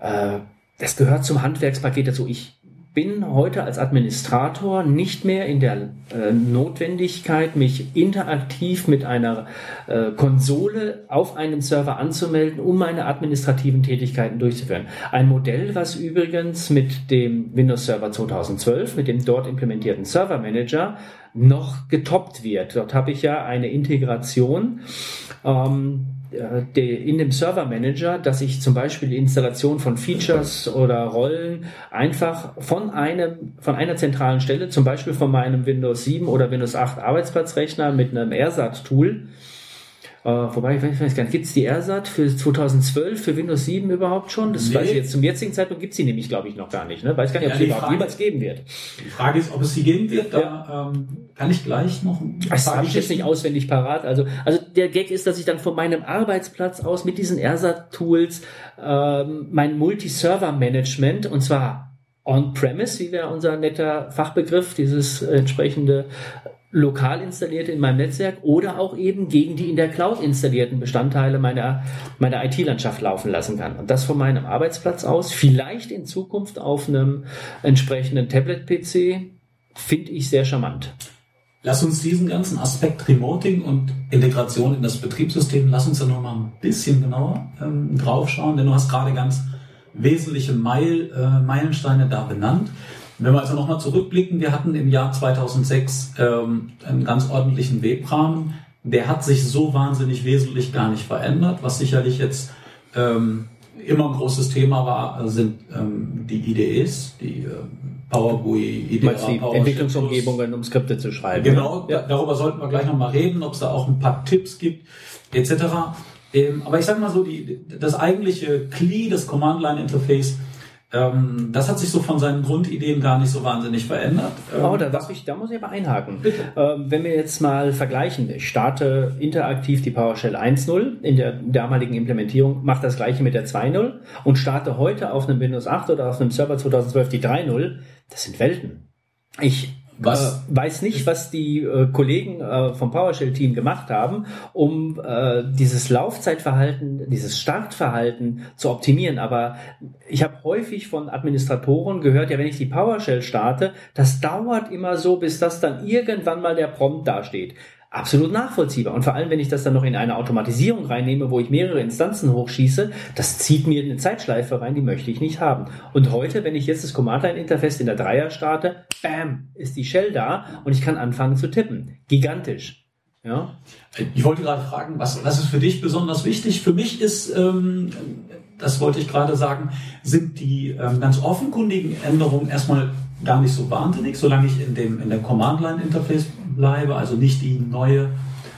äh, das gehört zum Handwerkspaket dazu. Ich bin heute als Administrator nicht mehr in der äh, Notwendigkeit, mich interaktiv mit einer äh, Konsole auf einem Server anzumelden, um meine administrativen Tätigkeiten durchzuführen. Ein Modell, was übrigens mit dem Windows Server 2012, mit dem dort implementierten Server Manager, noch getoppt wird. Dort habe ich ja eine Integration. Ähm, in dem Server Manager, dass ich zum Beispiel die Installation von Features oder Rollen einfach von einem, von einer zentralen Stelle, zum Beispiel von meinem Windows 7 oder Windows 8 Arbeitsplatzrechner mit einem AirSAT-Tool, äh, wobei, ich weiß gar nicht, gibt es die AirSat für 2012 für Windows 7 überhaupt schon? Das nee. weiß ich jetzt. Zum jetzigen Zeitpunkt gibt es sie nämlich, glaube ich, noch gar nicht. Ne? Weiß gar nicht, ob ja, sie überhaupt jemals geben wird. Die Frage ist, ob es sie geben wird. Da ja. ähm, kann ich gleich noch ein Das habe ich jetzt nicht auswendig parat. Also, also der Gag ist, dass ich dann von meinem Arbeitsplatz aus mit diesen AirSat-Tools ähm, mein Multi-Server-Management und zwar On-Premise, wie wäre unser netter Fachbegriff, dieses entsprechende lokal installierte in meinem Netzwerk oder auch eben gegen die in der Cloud installierten Bestandteile meiner, meiner IT-Landschaft laufen lassen kann. Und das von meinem Arbeitsplatz aus, vielleicht in Zukunft auf einem entsprechenden Tablet-PC, finde ich sehr charmant. Lass uns diesen ganzen Aspekt Remoting und Integration in das Betriebssystem, lass uns da noch mal ein bisschen genauer ähm, drauf schauen, denn du hast gerade ganz wesentliche Meil, äh, Meilensteine da benannt. Wenn wir also nochmal zurückblicken, wir hatten im Jahr 2006 ähm, einen ganz ordentlichen Webrahmen. Der hat sich so wahnsinnig wesentlich gar nicht verändert, was sicherlich jetzt ähm, immer ein großes Thema war, sind ähm, die IDEs, die äh, Power GUI, IDEA, die Power Entwicklungsumgebungen, um Skripte zu schreiben. Genau, ja. darüber sollten wir gleich nochmal reden, ob es da auch ein paar Tipps gibt, etc. Ähm, aber ich sage mal so, die, das eigentliche CLI, das Command-Line-Interface, ähm, das hat sich so von seinen Grundideen gar nicht so wahnsinnig verändert. Ähm, oh, da, darf ich, da muss ich aber einhaken. Ähm, wenn wir jetzt mal vergleichen, ich starte interaktiv die PowerShell 1.0 in der damaligen Implementierung, mache das gleiche mit der 2.0 und starte heute auf einem Windows 8 oder auf einem Server 2012 die 3.0, das sind Welten. Ich was? Äh, weiß nicht, was die äh, Kollegen äh, vom PowerShell-Team gemacht haben, um äh, dieses Laufzeitverhalten, dieses Startverhalten zu optimieren. Aber ich habe häufig von Administratoren gehört, ja, wenn ich die PowerShell starte, das dauert immer so, bis das dann irgendwann mal der Prompt dasteht absolut nachvollziehbar. Und vor allem, wenn ich das dann noch in eine Automatisierung reinnehme, wo ich mehrere Instanzen hochschieße, das zieht mir eine Zeitschleife rein, die möchte ich nicht haben. Und heute, wenn ich jetzt das Command-Line-Interface in der Dreier starte, bam, ist die Shell da und ich kann anfangen zu tippen. Gigantisch. Ja. Ich wollte gerade fragen, was, was ist für dich besonders wichtig? Für mich ist, ähm, das wollte ich gerade sagen, sind die ähm, ganz offenkundigen Änderungen erstmal gar nicht so wahnsinnig, solange ich in dem in der Command-Line-Interface bleibe, also nicht die neue,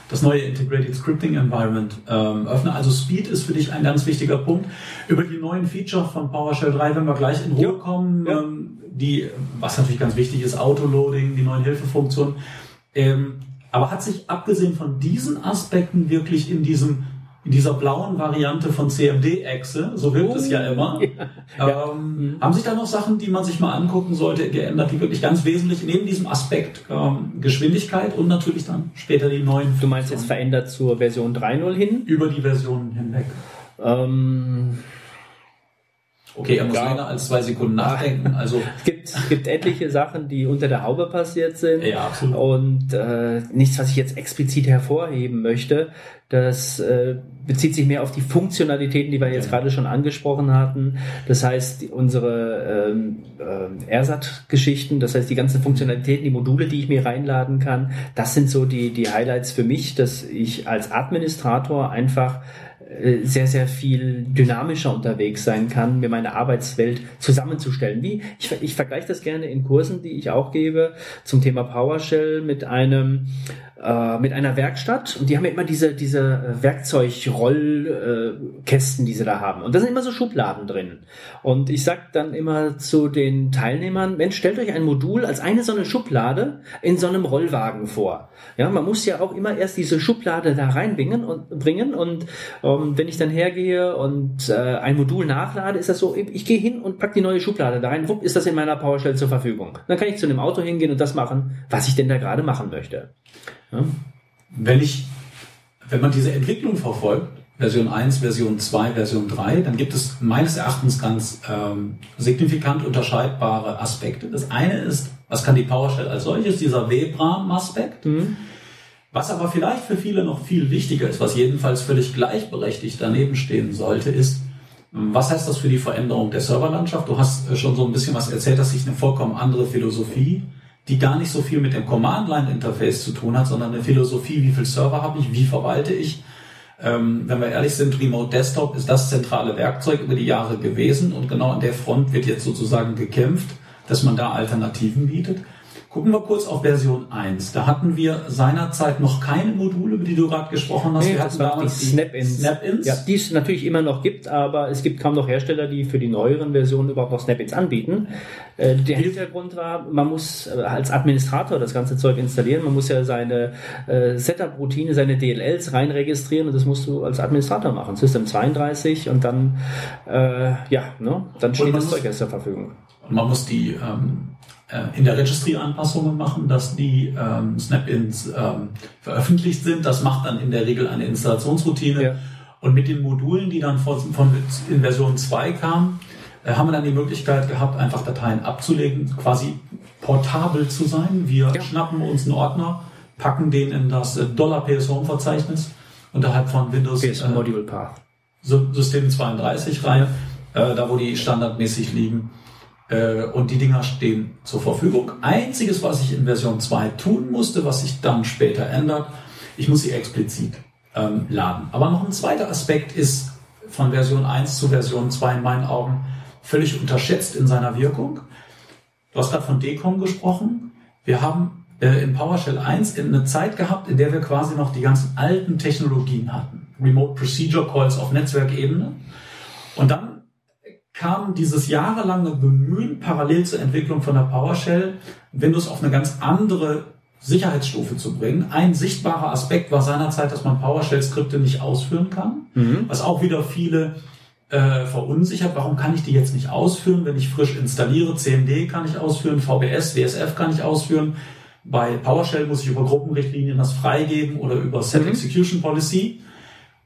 das neue Integrated Scripting Environment ähm, öffne. Also Speed ist für dich ein ganz wichtiger Punkt. Über die neuen Feature von PowerShell 3, wenn wir gleich in Ruhe kommen, ja. Ähm, die, was natürlich ganz wichtig ist, Autoloading, die neuen Hilfefunktionen. Ähm, aber hat sich abgesehen von diesen Aspekten wirklich in diesem in dieser blauen Variante von CMD-Echse, so wirkt oh, es ja oh, immer. [LAUGHS] Ja. Ähm, mhm. Haben sich da noch Sachen, die man sich mal angucken sollte, geändert, die wirklich ganz wesentlich neben diesem Aspekt ähm, Geschwindigkeit und natürlich dann später die neuen. Du meinst jetzt verändert zur Version 3.0 hin? Über die Versionen hinweg. Ähm Okay, er muss ja. länger als zwei Sekunden nachdenken. [LAUGHS] Also es gibt, es gibt etliche Sachen, die unter der Haube passiert sind. Ja, absolut. Und äh, nichts, was ich jetzt explizit hervorheben möchte. Das äh, bezieht sich mehr auf die Funktionalitäten, die wir jetzt ja. gerade schon angesprochen hatten. Das heißt, unsere ähm, äh, Ersat-Geschichten, das heißt die ganzen Funktionalitäten, die Module, die ich mir reinladen kann, das sind so die, die Highlights für mich, dass ich als Administrator einfach sehr, sehr viel dynamischer unterwegs sein kann, mir meine Arbeitswelt zusammenzustellen. Wie, ich, ich vergleiche das gerne in Kursen, die ich auch gebe, zum Thema PowerShell mit einem äh, mit einer Werkstatt und die haben ja immer diese, diese Werkzeugrollkästen, die sie da haben. Und da sind immer so Schubladen drin. Und ich sag dann immer zu den Teilnehmern, Mensch, stellt euch ein Modul als eine so eine Schublade in so einem Rollwagen vor. Ja, man muss ja auch immer erst diese Schublade da reinbringen und bringen. Und ähm, wenn ich dann hergehe und äh, ein Modul nachlade, ist das so, ich gehe hin und pack die neue Schublade da rein, wupp, ist das in meiner PowerShell zur Verfügung. Dann kann ich zu einem Auto hingehen und das machen, was ich denn da gerade machen möchte. Ja? Wenn ich, wenn man diese Entwicklung verfolgt, Version 1, Version 2, Version 3, dann gibt es meines Erachtens ganz ähm, signifikant unterscheidbare Aspekte. Das eine ist, was kann die PowerShell als solches, dieser Webram-Aspekt. Mhm. Was aber vielleicht für viele noch viel wichtiger ist, was jedenfalls völlig gleichberechtigt daneben stehen sollte, ist, was heißt das für die Veränderung der Serverlandschaft? Du hast schon so ein bisschen was erzählt, dass sich eine vollkommen andere Philosophie die gar nicht so viel mit dem Command-Line-Interface zu tun hat, sondern eine Philosophie, wie viel Server habe ich, wie verwalte ich. Ähm, wenn wir ehrlich sind, Remote Desktop ist das zentrale Werkzeug über die Jahre gewesen und genau an der Front wird jetzt sozusagen gekämpft, dass man da Alternativen bietet. Gucken wir kurz auf Version 1. Da hatten wir seinerzeit noch keine Module, über die du gerade gesprochen hast. Nee, wir hatten damals die Snap-ins. Snap-ins. Ja, die es natürlich immer noch gibt, aber es gibt kaum noch Hersteller, die für die neueren Versionen überhaupt noch Snap-ins anbieten. Äh, der Hintergrund war, man muss äh, als Administrator das ganze Zeug installieren. Man muss ja seine äh, Setup-Routine, seine DLLs reinregistrieren und das musst du als Administrator machen. System 32 und dann, äh, ja, ne, dann steht das Zeug erst zur Verfügung. Und man muss die ähm, äh, in der Registry Anpassungen machen, dass die ähm, Snap-ins ähm, veröffentlicht sind. Das macht dann in der Regel eine Installationsroutine. Ja. Und mit den Modulen, die dann von, von in Version 2 kamen, äh, haben wir dann die Möglichkeit gehabt, einfach Dateien abzulegen, quasi portabel zu sein. Wir ja. schnappen uns einen Ordner, packen den in das äh, $PS Home Verzeichnis unterhalb von Windows PS äh, Module Path. System 32 rein, äh, da wo die standardmäßig liegen und die Dinger stehen zur Verfügung. Einziges, was ich in Version 2 tun musste, was sich dann später ändert, ich muss sie explizit ähm, laden. Aber noch ein zweiter Aspekt ist von Version 1 zu Version 2 in meinen Augen völlig unterschätzt in seiner Wirkung. Du hast gerade von DECOM gesprochen. Wir haben äh, in PowerShell 1 eine Zeit gehabt, in der wir quasi noch die ganzen alten Technologien hatten. Remote Procedure Calls auf Netzwerkebene. Und dann kam dieses jahrelange Bemühen parallel zur Entwicklung von der PowerShell, Windows auf eine ganz andere Sicherheitsstufe zu bringen. Ein sichtbarer Aspekt war seinerzeit, dass man PowerShell-Skripte nicht ausführen kann, mhm. was auch wieder viele äh, verunsichert. Warum kann ich die jetzt nicht ausführen, wenn ich frisch installiere? CMD kann ich ausführen, VBS, WSF kann ich ausführen. Bei PowerShell muss ich über Gruppenrichtlinien das freigeben oder über Set mhm. Execution Policy.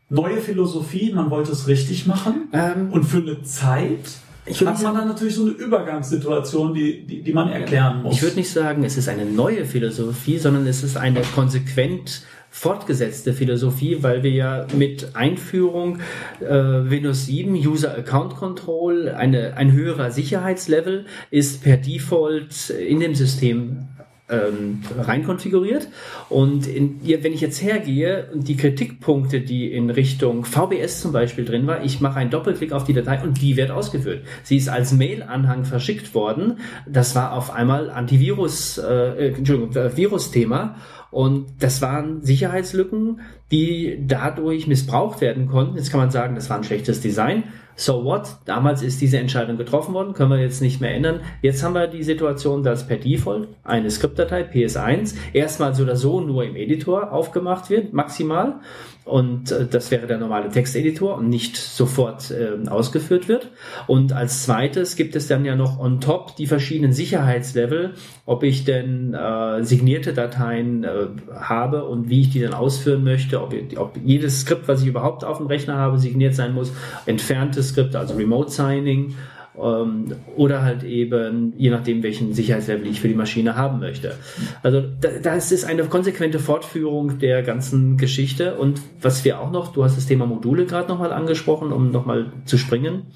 Neue Philosophie, man wollte es richtig machen. Ähm, und für eine Zeit hat man dann natürlich so eine Übergangssituation, die, die, die man erklären muss. Ich würde nicht sagen, es ist eine neue Philosophie, sondern es ist eine konsequent fortgesetzte Philosophie, weil wir ja mit Einführung äh, Windows 7 User Account Control eine, ein höherer Sicherheitslevel ist per Default in dem System ähm, rein konfiguriert. Und in, wenn ich jetzt hergehe und die Kritikpunkte, die in Richtung VBS zum Beispiel drin war, ich mache einen Doppelklick auf die Datei und die wird ausgeführt. Sie ist als Mail-Anhang verschickt worden. Das war auf einmal Antivirus, äh, Entschuldigung, äh, Virus-Thema. Und das waren Sicherheitslücken, die dadurch missbraucht werden konnten. Jetzt kann man sagen, das war ein schlechtes Design. So what? Damals ist diese Entscheidung getroffen worden, können wir jetzt nicht mehr ändern. Jetzt haben wir die Situation, dass per Default eine Skriptdatei PS1 erstmal so oder so nur im Editor aufgemacht wird, maximal und äh, das wäre der normale Texteditor und nicht sofort äh, ausgeführt wird. Und als zweites gibt es dann ja noch on top die verschiedenen Sicherheitslevel, ob ich denn äh, signierte Dateien äh, habe und wie ich die dann ausführen möchte, ob, ob jedes Skript, was ich überhaupt auf dem Rechner habe, signiert sein muss, entfernte Skripte, also Remote Signing ähm, oder halt eben, je nachdem, welchen Sicherheitslevel ich für die Maschine haben möchte. Also das ist eine konsequente Fortführung der ganzen Geschichte. Und was wir auch noch, du hast das Thema Module gerade nochmal angesprochen, um nochmal zu springen.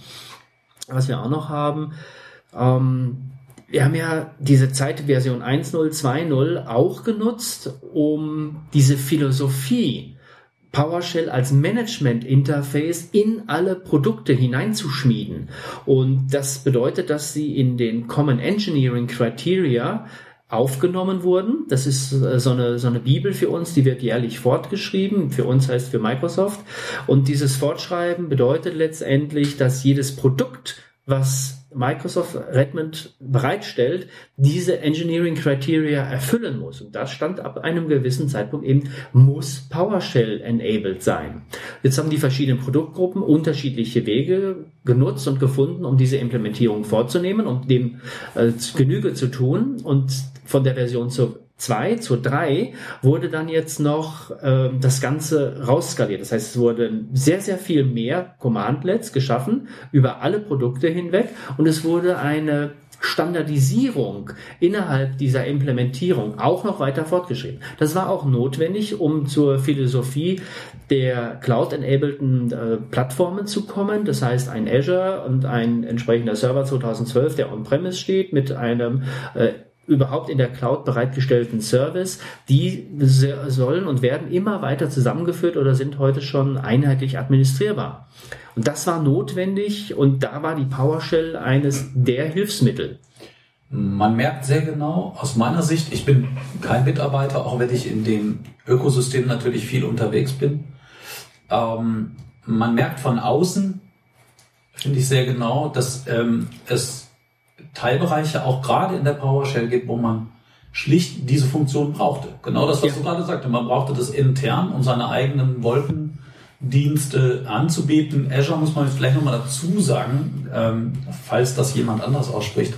Was wir auch noch haben, ähm, wir haben ja diese Zeit Version 1.0, 2.0 auch genutzt, um diese Philosophie PowerShell als Management-Interface in alle Produkte hineinzuschmieden. Und das bedeutet, dass sie in den Common Engineering Criteria aufgenommen wurden. Das ist äh, so eine, so eine Bibel für uns, die wird jährlich fortgeschrieben. Für uns heißt für Microsoft. Und dieses Fortschreiben bedeutet letztendlich, dass jedes Produkt, was Microsoft Redmond bereitstellt, diese Engineering Criteria erfüllen muss. Und das stand ab einem gewissen Zeitpunkt eben, muss PowerShell enabled sein. Jetzt haben die verschiedenen Produktgruppen unterschiedliche Wege genutzt und gefunden, um diese Implementierung vorzunehmen, um dem äh, Genüge zu tun. Und von der Version zur 2 zur 3 wurde dann jetzt noch äh, das Ganze rausskaliert. Das heißt, es wurde sehr, sehr viel mehr Commandlets geschaffen über alle Produkte hinweg und es wurde eine Standardisierung innerhalb dieser Implementierung auch noch weiter fortgeschrieben. Das war auch notwendig, um zur Philosophie der Cloud-enableden äh, Plattformen zu kommen. Das heißt, ein Azure und ein entsprechender Server 2012, der on-premise steht, mit einem äh, überhaupt in der Cloud bereitgestellten Service, die sollen und werden immer weiter zusammengeführt oder sind heute schon einheitlich administrierbar. Und das war notwendig und da war die PowerShell eines der Hilfsmittel. Man merkt sehr genau, aus meiner Sicht, ich bin kein Mitarbeiter, auch wenn ich in dem Ökosystem natürlich viel unterwegs bin. Ähm, man merkt von außen, finde ich sehr genau, dass ähm, es Teilbereiche auch gerade in der PowerShell gibt, wo man schlicht diese Funktion brauchte. Genau das, was ja. du gerade sagte. Man brauchte das intern, um seine eigenen Wolkendienste anzubieten. Azure muss man vielleicht nochmal dazu sagen, ähm, falls das jemand anders ausspricht.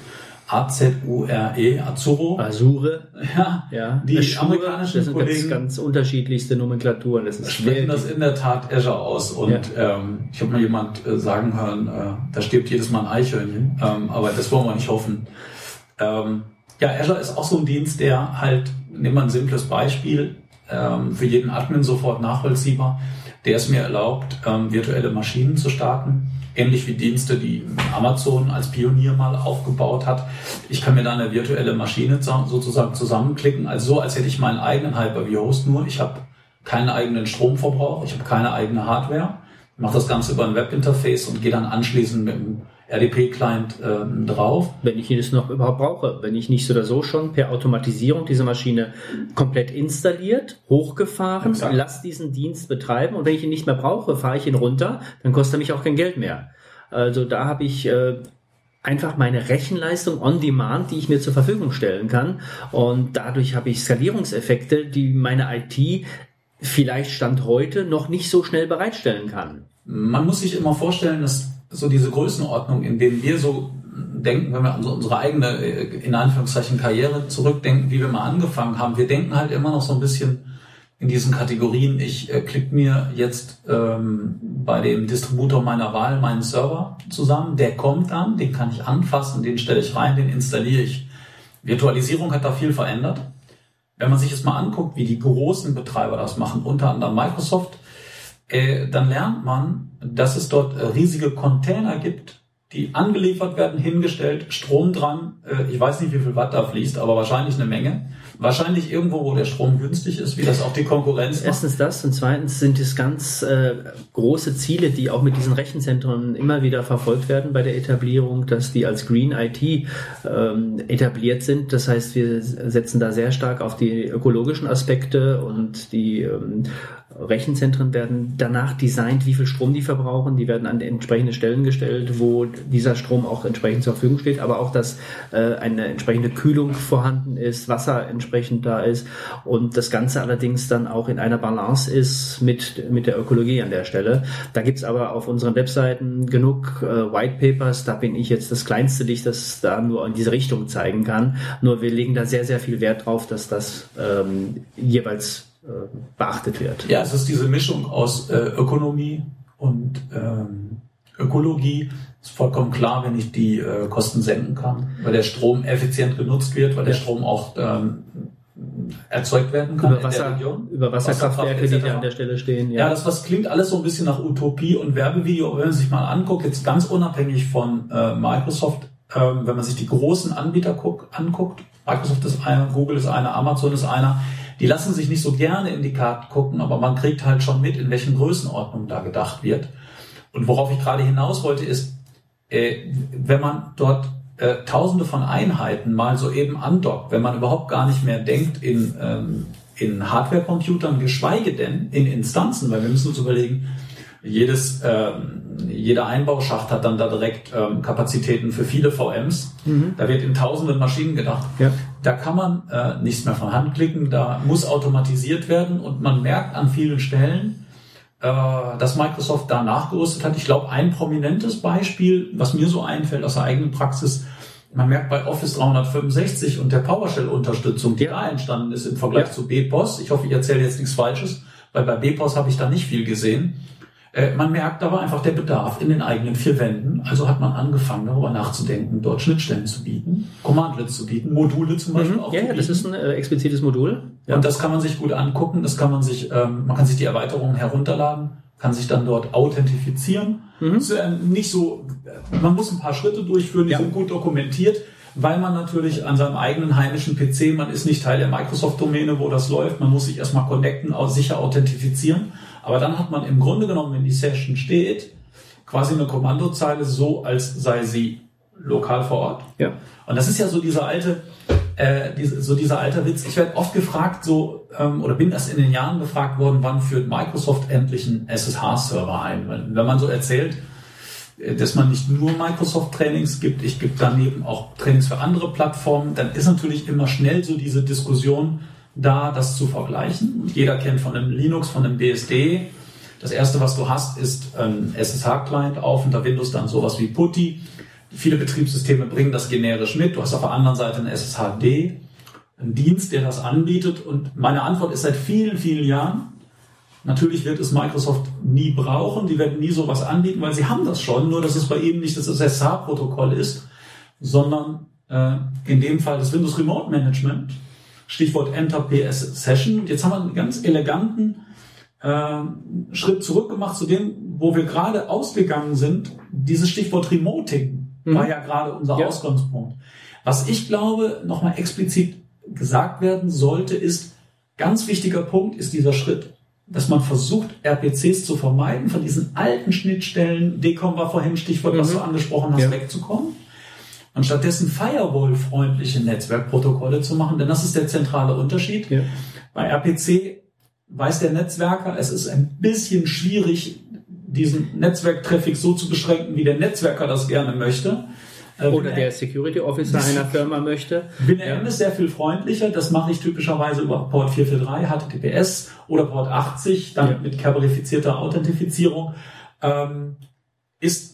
A-Z-U-R-E, Azuro. Azure. Ja, ja. Die Azure, amerikanischen das sind Kollegen. Ganz, ganz unterschiedlichste Nomenklaturen. Das ist sprechen das in der Tat Azure aus. Und ja. ähm, ich habe mal jemand äh, sagen hören, äh, da stirbt jedes Mal ein Eichhörnchen. Ähm, aber das wollen wir nicht hoffen. Ähm, ja, Azure ist auch so ein Dienst, der halt, nehmen wir ein simples Beispiel, ähm, für jeden Admin sofort nachvollziehbar, der es mir erlaubt, ähm, virtuelle Maschinen zu starten ähnlich wie Dienste, die Amazon als Pionier mal aufgebaut hat. Ich kann mir da eine virtuelle Maschine sozusagen zusammenklicken, also so, als hätte ich meinen eigenen Hyper-V-Host, nur ich habe keinen eigenen Stromverbrauch, ich habe keine eigene Hardware. mache das Ganze über ein Webinterface und gehe dann anschließend mit dem RDP-Client ähm, drauf. Wenn ich es noch überhaupt brauche, wenn ich nicht so oder so schon per Automatisierung diese Maschine komplett installiert, hochgefahren, Exakt. lass diesen Dienst betreiben und wenn ich ihn nicht mehr brauche, fahre ich ihn runter, dann kostet er mich auch kein Geld mehr. Also da habe ich äh, einfach meine Rechenleistung on demand, die ich mir zur Verfügung stellen kann. Und dadurch habe ich Skalierungseffekte, die meine IT vielleicht Stand heute noch nicht so schnell bereitstellen kann. Man muss sich immer vorstellen, dass so diese Größenordnung, in denen wir so denken, wenn wir an so unsere eigene, äh, in Anführungszeichen, Karriere zurückdenken, wie wir mal angefangen haben, wir denken halt immer noch so ein bisschen in diesen Kategorien, ich äh, klicke mir jetzt ähm, bei dem Distributor meiner Wahl meinen Server zusammen, der kommt dann, den kann ich anfassen, den stelle ich rein, den installiere ich. Virtualisierung hat da viel verändert. Wenn man sich jetzt mal anguckt, wie die großen Betreiber das machen, unter anderem Microsoft, äh, dann lernt man, dass es dort äh, riesige Container gibt, die angeliefert werden, hingestellt, Strom dran. Äh, ich weiß nicht, wie viel Watt da fließt, aber wahrscheinlich eine Menge. Wahrscheinlich irgendwo, wo der Strom günstig ist, wie das auch die Konkurrenz macht. Erstens das und zweitens sind es ganz große Ziele, die auch mit diesen Rechenzentren immer wieder verfolgt werden bei der Etablierung, dass die als Green IT ähm, etabliert sind. Das heißt, wir setzen da sehr stark auf die ökologischen Aspekte und die ähm, Rechenzentren werden danach designt, wie viel Strom die verbrauchen. Die werden an entsprechende Stellen gestellt, wo dieser Strom auch entsprechend zur Verfügung steht, aber auch, dass äh, eine entsprechende Kühlung vorhanden ist, Wasser entsprechend da ist und das Ganze allerdings dann auch in einer Balance ist mit, mit der Ökologie an der Stelle. Da gibt's aber auf unseren Webseiten genug äh, White Papers. Da bin ich jetzt das kleinste Licht, das da nur in diese Richtung zeigen kann. Nur wir legen da sehr, sehr viel Wert drauf, dass das ähm, jeweils beachtet wird. Ja, es ist diese Mischung aus äh, Ökonomie und ähm, Ökologie. Ist vollkommen klar, wenn ich die äh, Kosten senken kann, weil der Strom effizient genutzt wird, weil der Strom auch ähm, erzeugt werden kann über Wasser, in der Region. Über Wasserkraftwerke, die da an der Stelle stehen. Ja. ja, das was klingt alles so ein bisschen nach Utopie und Werbevideo. Wenn man sich mal anguckt, jetzt ganz unabhängig von äh, Microsoft, ähm, wenn man sich die großen Anbieter guck, anguckt, Microsoft ist einer, Google ist einer, Amazon ist einer, die lassen sich nicht so gerne in die Karten gucken, aber man kriegt halt schon mit, in welchen Größenordnungen da gedacht wird. Und worauf ich gerade hinaus wollte, ist, äh, wenn man dort äh, tausende von Einheiten mal so eben andockt, wenn man überhaupt gar nicht mehr denkt in, ähm, in Hardware-Computern, geschweige denn in Instanzen, weil wir müssen uns überlegen, jedes, ähm, jeder Einbauschacht hat dann da direkt ähm, Kapazitäten für viele VMs. Mhm. Da wird in tausenden Maschinen gedacht. Ja. Da kann man äh, nichts mehr von Hand klicken, da muss automatisiert werden und man merkt an vielen Stellen, äh, dass Microsoft da nachgerüstet hat. Ich glaube, ein prominentes Beispiel, was mir so einfällt aus der eigenen Praxis, man merkt bei Office 365 und der PowerShell-Unterstützung, die da entstanden ist im Vergleich ja. zu BPOS. Ich hoffe, ich erzähle jetzt nichts Falsches, weil bei BPOS habe ich da nicht viel gesehen. Äh, man merkt aber einfach der Bedarf in den eigenen vier Wänden. Also hat man angefangen, darüber nachzudenken, dort Schnittstellen zu bieten, Commandlets zu bieten, Module zum Beispiel mhm. auch. Ja, ja das ist ein äh, explizites Modul. Ja. Und das kann man sich gut angucken. Das kann man sich, ähm, man kann sich die Erweiterungen herunterladen, kann sich dann dort authentifizieren. Mhm. Ist, äh, nicht so, man muss ein paar Schritte durchführen, die ja. sind gut dokumentiert weil man natürlich an seinem eigenen heimischen PC, man ist nicht Teil der Microsoft-Domäne, wo das läuft, man muss sich erstmal connecten, sicher authentifizieren aber dann hat man im Grunde genommen, wenn die Session steht, quasi eine Kommandozeile so, als sei sie lokal vor Ort. Ja. Und das ist ja so dieser alte, äh, diese, so dieser alte Witz. Ich werde oft gefragt, so ähm, oder bin erst in den Jahren gefragt worden, wann führt Microsoft endlich einen SSH-Server ein? Wenn, wenn man so erzählt, äh, dass man nicht nur Microsoft-Trainings gibt, ich gebe daneben auch Trainings für andere Plattformen, dann ist natürlich immer schnell so diese Diskussion, da, das zu vergleichen. Jeder kennt von einem Linux, von einem BSD. Das erste, was du hast, ist ein SSH-Client auf unter Windows dann sowas wie PuTTY. Viele Betriebssysteme bringen das generisch mit. Du hast auf der anderen Seite ein SSHD, einen Dienst, der das anbietet. Und meine Antwort ist seit vielen, vielen Jahren, natürlich wird es Microsoft nie brauchen. Die werden nie sowas anbieten, weil sie haben das schon. Nur, dass es bei ihnen nicht das SSH-Protokoll ist, sondern äh, in dem Fall das Windows Remote Management Stichwort Enter PS Session. Und jetzt haben wir einen ganz eleganten äh, Schritt zurück gemacht zu dem, wo wir gerade ausgegangen sind. Dieses Stichwort Remoting mhm. war ja gerade unser ja. Ausgangspunkt. Was ich glaube, nochmal explizit gesagt werden sollte, ist, ganz wichtiger Punkt ist dieser Schritt dass man versucht, RPCs zu vermeiden, von diesen alten Schnittstellen, DECOM war vorhin Stichwort, mhm. was du angesprochen hast, ja. wegzukommen und stattdessen Firewall-freundliche Netzwerkprotokolle zu machen, denn das ist der zentrale Unterschied. Ja. Bei RPC weiß der Netzwerker, es ist ein bisschen schwierig, diesen Netzwerktraffic so zu beschränken, wie der Netzwerker das gerne möchte. Äh, Oder der Security Officer einer Firma möchte. WinRM ja. ist sehr viel freundlicher. Das mache ich typischerweise über Port 443, HTTPS oder Port 80, dann ja. mit kabelifizierter Authentifizierung. Ähm, ist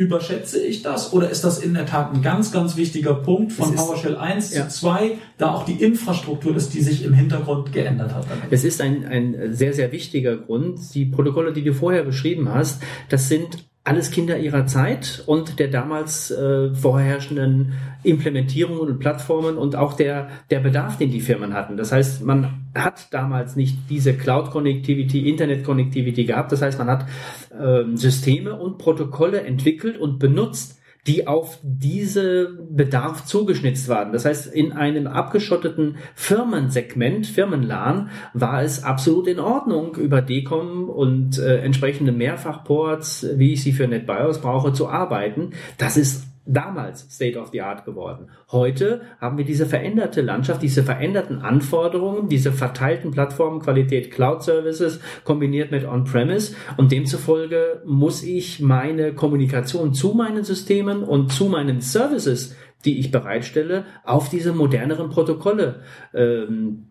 Überschätze ich das oder ist das in der Tat ein ganz, ganz wichtiger Punkt von PowerShell 1 ja. zu 2, da auch die Infrastruktur ist, die sich im Hintergrund geändert hat? Es ist ein, ein sehr, sehr wichtiger Grund. Die Protokolle, die du vorher beschrieben hast, das sind alles Kinder ihrer Zeit und der damals äh, vorherrschenden Implementierungen und Plattformen und auch der, der Bedarf, den die Firmen hatten. Das heißt, man hat damals nicht diese Cloud-Connectivity, Internet-Connectivity gehabt. Das heißt, man hat äh, Systeme und Protokolle entwickelt und benutzt, die auf diese Bedarf zugeschnitzt waren. Das heißt, in einem abgeschotteten Firmensegment, Firmenlan, war es absolut in Ordnung, über DECOM und äh, entsprechende Mehrfachports, wie ich sie für NetBIOS brauche, zu arbeiten. Das ist damals State of the Art geworden. Heute haben wir diese veränderte Landschaft, diese veränderten Anforderungen, diese verteilten Plattformenqualität Cloud Services kombiniert mit On-Premise und demzufolge muss ich meine Kommunikation zu meinen Systemen und zu meinen Services, die ich bereitstelle, auf diese moderneren Protokolle ähm,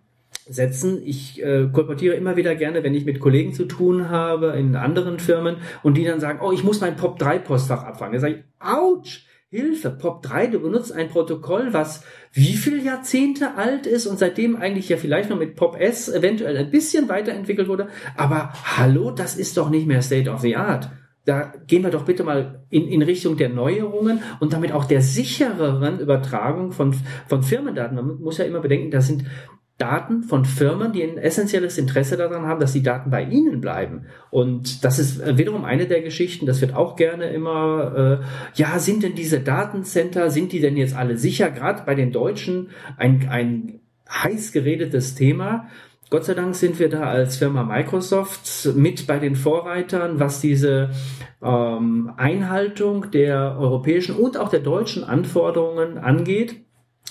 setzen. Ich äh, kolportiere immer wieder gerne, wenn ich mit Kollegen zu tun habe in anderen Firmen und die dann sagen, oh, ich muss mein POP3-Postfach abfangen. Dann sage ich, ouch! Hilfe, POP3, du benutzt ein Protokoll, was wie viel Jahrzehnte alt ist und seitdem eigentlich ja vielleicht noch mit POP-S eventuell ein bisschen weiterentwickelt wurde. Aber hallo, das ist doch nicht mehr State of the Art. Da gehen wir doch bitte mal in, in Richtung der Neuerungen und damit auch der sichereren Übertragung von, von Firmendaten. Man muss ja immer bedenken, da sind Daten von Firmen, die ein essentielles Interesse daran haben, dass die Daten bei ihnen bleiben. Und das ist äh, wiederum eine der Geschichten, das wird auch gerne immer, äh, ja, sind denn diese Datencenter, sind die denn jetzt alle sicher? Gerade bei den Deutschen ein, ein heiß geredetes Thema. Gott sei Dank sind wir da als Firma Microsoft mit bei den Vorreitern, was diese ähm, Einhaltung der europäischen und auch der deutschen Anforderungen angeht.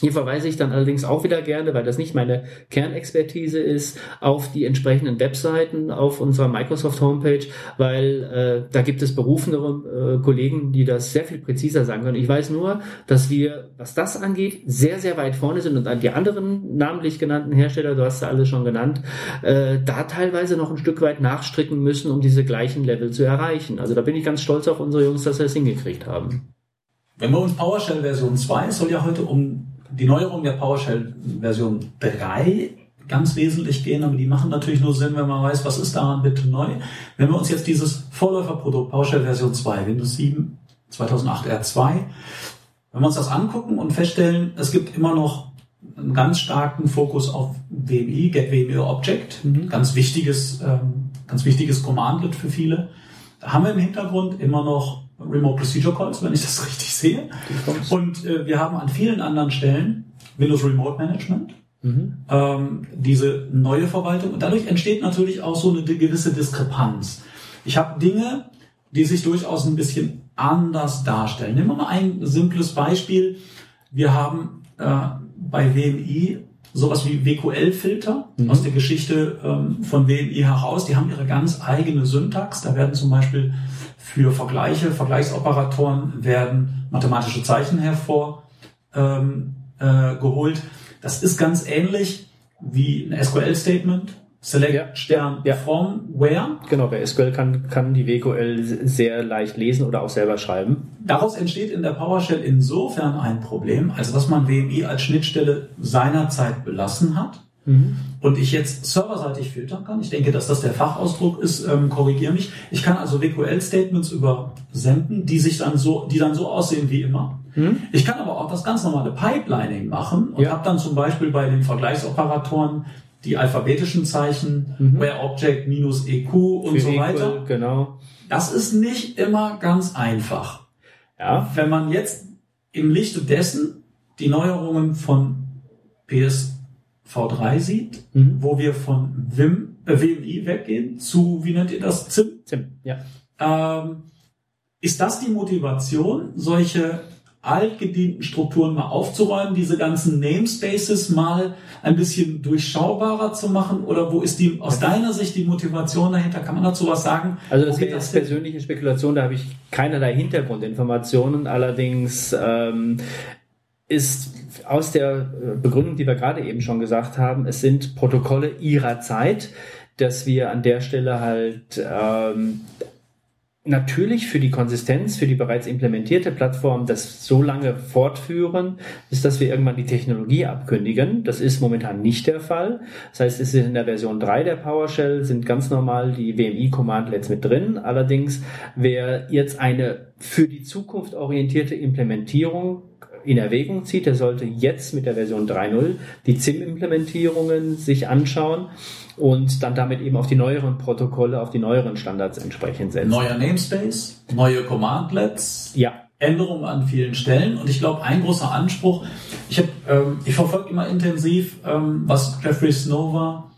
Hier verweise ich dann allerdings auch wieder gerne, weil das nicht meine Kernexpertise ist, auf die entsprechenden Webseiten auf unserer Microsoft Homepage, weil äh, da gibt es berufenere äh, Kollegen, die das sehr viel präziser sagen können. Ich weiß nur, dass wir, was das angeht, sehr, sehr weit vorne sind und an die anderen namentlich genannten Hersteller, du hast ja alle schon genannt, äh, da teilweise noch ein Stück weit nachstricken müssen, um diese gleichen Level zu erreichen. Also da bin ich ganz stolz auf unsere Jungs, dass sie es hingekriegt haben. Wenn wir uns PowerShell Version 2 soll ja heute um die Neuerung der PowerShell Version 3 ganz wesentlich gehen, aber die machen natürlich nur Sinn, wenn man weiß, was ist daran bitte neu. Wenn wir uns jetzt dieses Vorläuferprodukt PowerShell Version 2, Windows 7, 2008 R2, wenn wir uns das angucken und feststellen, es gibt immer noch einen ganz starken Fokus auf WMI, Get WMI Object, mhm. ganz wichtiges, ähm, ganz wichtiges Commandlet für viele. Da haben wir im Hintergrund immer noch Remote Procedure Calls, wenn ich das [LAUGHS] richtig sehe. Und äh, wir haben an vielen anderen Stellen Windows Remote Management, mhm. ähm, diese neue Verwaltung. Und dadurch entsteht natürlich auch so eine gewisse Diskrepanz. Ich habe Dinge, die sich durchaus ein bisschen anders darstellen. Nehmen wir mal ein simples Beispiel. Wir haben äh, bei WMI sowas wie WQL-Filter mhm. aus der Geschichte ähm, von WMI heraus. Die haben ihre ganz eigene Syntax. Da werden zum Beispiel für Vergleiche, Vergleichsoperatoren werden mathematische Zeichen hervorgeholt. Ähm, äh, geholt. das ist ganz ähnlich wie ein SQL-Statement. Select ja, Stern ja. from where. Genau, bei SQL kann, kann die WQL sehr leicht lesen oder auch selber schreiben. Daraus entsteht in der PowerShell insofern ein Problem, als dass man WMI als Schnittstelle seinerzeit belassen hat mhm. und ich jetzt serverseitig filtern kann. Ich denke, dass das der Fachausdruck ist, ähm, korrigiere mich. Ich kann also WQL-Statements übersenden, die sich dann so, die dann so aussehen wie immer. Mhm. Ich kann aber auch das ganz normale Pipelining machen und ja. habe dann zum Beispiel bei den Vergleichsoperatoren die alphabetischen Zeichen, mhm. where object minus eq und Für so weiter. Equal, genau. Das ist nicht immer ganz einfach. Ja. Wenn man jetzt im Lichte dessen die Neuerungen von PS V3 sieht, mhm. wo wir von Vim, äh, WMI weggehen zu, wie nennt ihr das, ZIM? ZIM, ja. Ähm, ist das die Motivation, solche altgedienten Strukturen mal aufzuräumen, diese ganzen Namespaces mal ein bisschen durchschaubarer zu machen? Oder wo ist die aus deiner Sicht die Motivation dahinter? Kann man dazu was sagen? Also das wäre jetzt persönliche Spekulation, da habe ich keinerlei Hintergrundinformationen. Allerdings ähm, ist aus der Begründung, die wir gerade eben schon gesagt haben, es sind Protokolle ihrer Zeit, dass wir an der Stelle halt ähm, natürlich für die Konsistenz, für die bereits implementierte Plattform das so lange fortführen, bis dass wir irgendwann die Technologie abkündigen. Das ist momentan nicht der Fall. Das heißt, es ist in der Version 3 der PowerShell sind ganz normal die WMI-Commandlets mit drin. Allerdings, wer jetzt eine für die Zukunft orientierte Implementierung in Erwägung zieht, der sollte jetzt mit der Version 3.0 die ZIM-Implementierungen sich anschauen und dann damit eben auf die neueren Protokolle, auf die neueren Standards entsprechend setzen. Neuer Namespace, neue Commandlets. Ja. Änderungen an vielen Stellen. Und ich glaube, ein großer Anspruch, ich, hab, ähm, ich verfolge immer intensiv, ähm, was Jeffrey Snover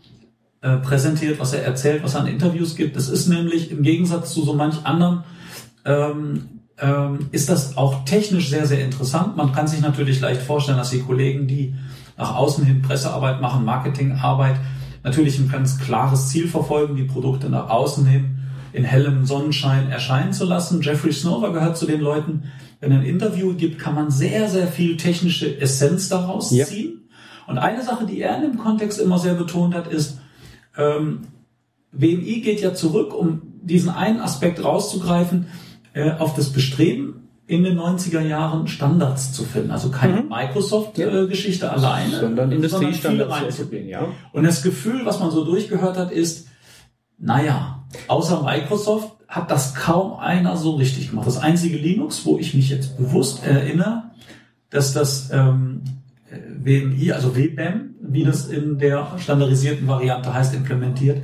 äh, präsentiert, was er erzählt, was er an Interviews gibt. Das ist nämlich im Gegensatz zu so manch anderen, ähm, ähm, ist das auch technisch sehr, sehr interessant. Man kann sich natürlich leicht vorstellen, dass die Kollegen, die nach außen hin Pressearbeit machen, Marketingarbeit, natürlich ein ganz klares Ziel verfolgen, die Produkte nach außen hin in hellem Sonnenschein erscheinen zu lassen. Jeffrey Snover gehört zu den Leuten, wenn ein Interview gibt, kann man sehr, sehr viel technische Essenz daraus ja. ziehen. Und eine Sache, die er in dem Kontext immer sehr betont hat, ist, ähm, WMI geht ja zurück, um diesen einen Aspekt rauszugreifen, äh, auf das Bestreben, in den 90er Jahren Standards zu finden. Also keine mhm. Microsoft-Geschichte ja. alleine, sondern Industriestandards zu gehen, ja. Und das Gefühl, was man so durchgehört hat, ist, naja, außer Microsoft hat das kaum einer so richtig gemacht. Das einzige Linux, wo ich mich jetzt bewusst erinnere, dass das ähm, WMI, also WBAM, wie das in der standardisierten Variante heißt, implementiert,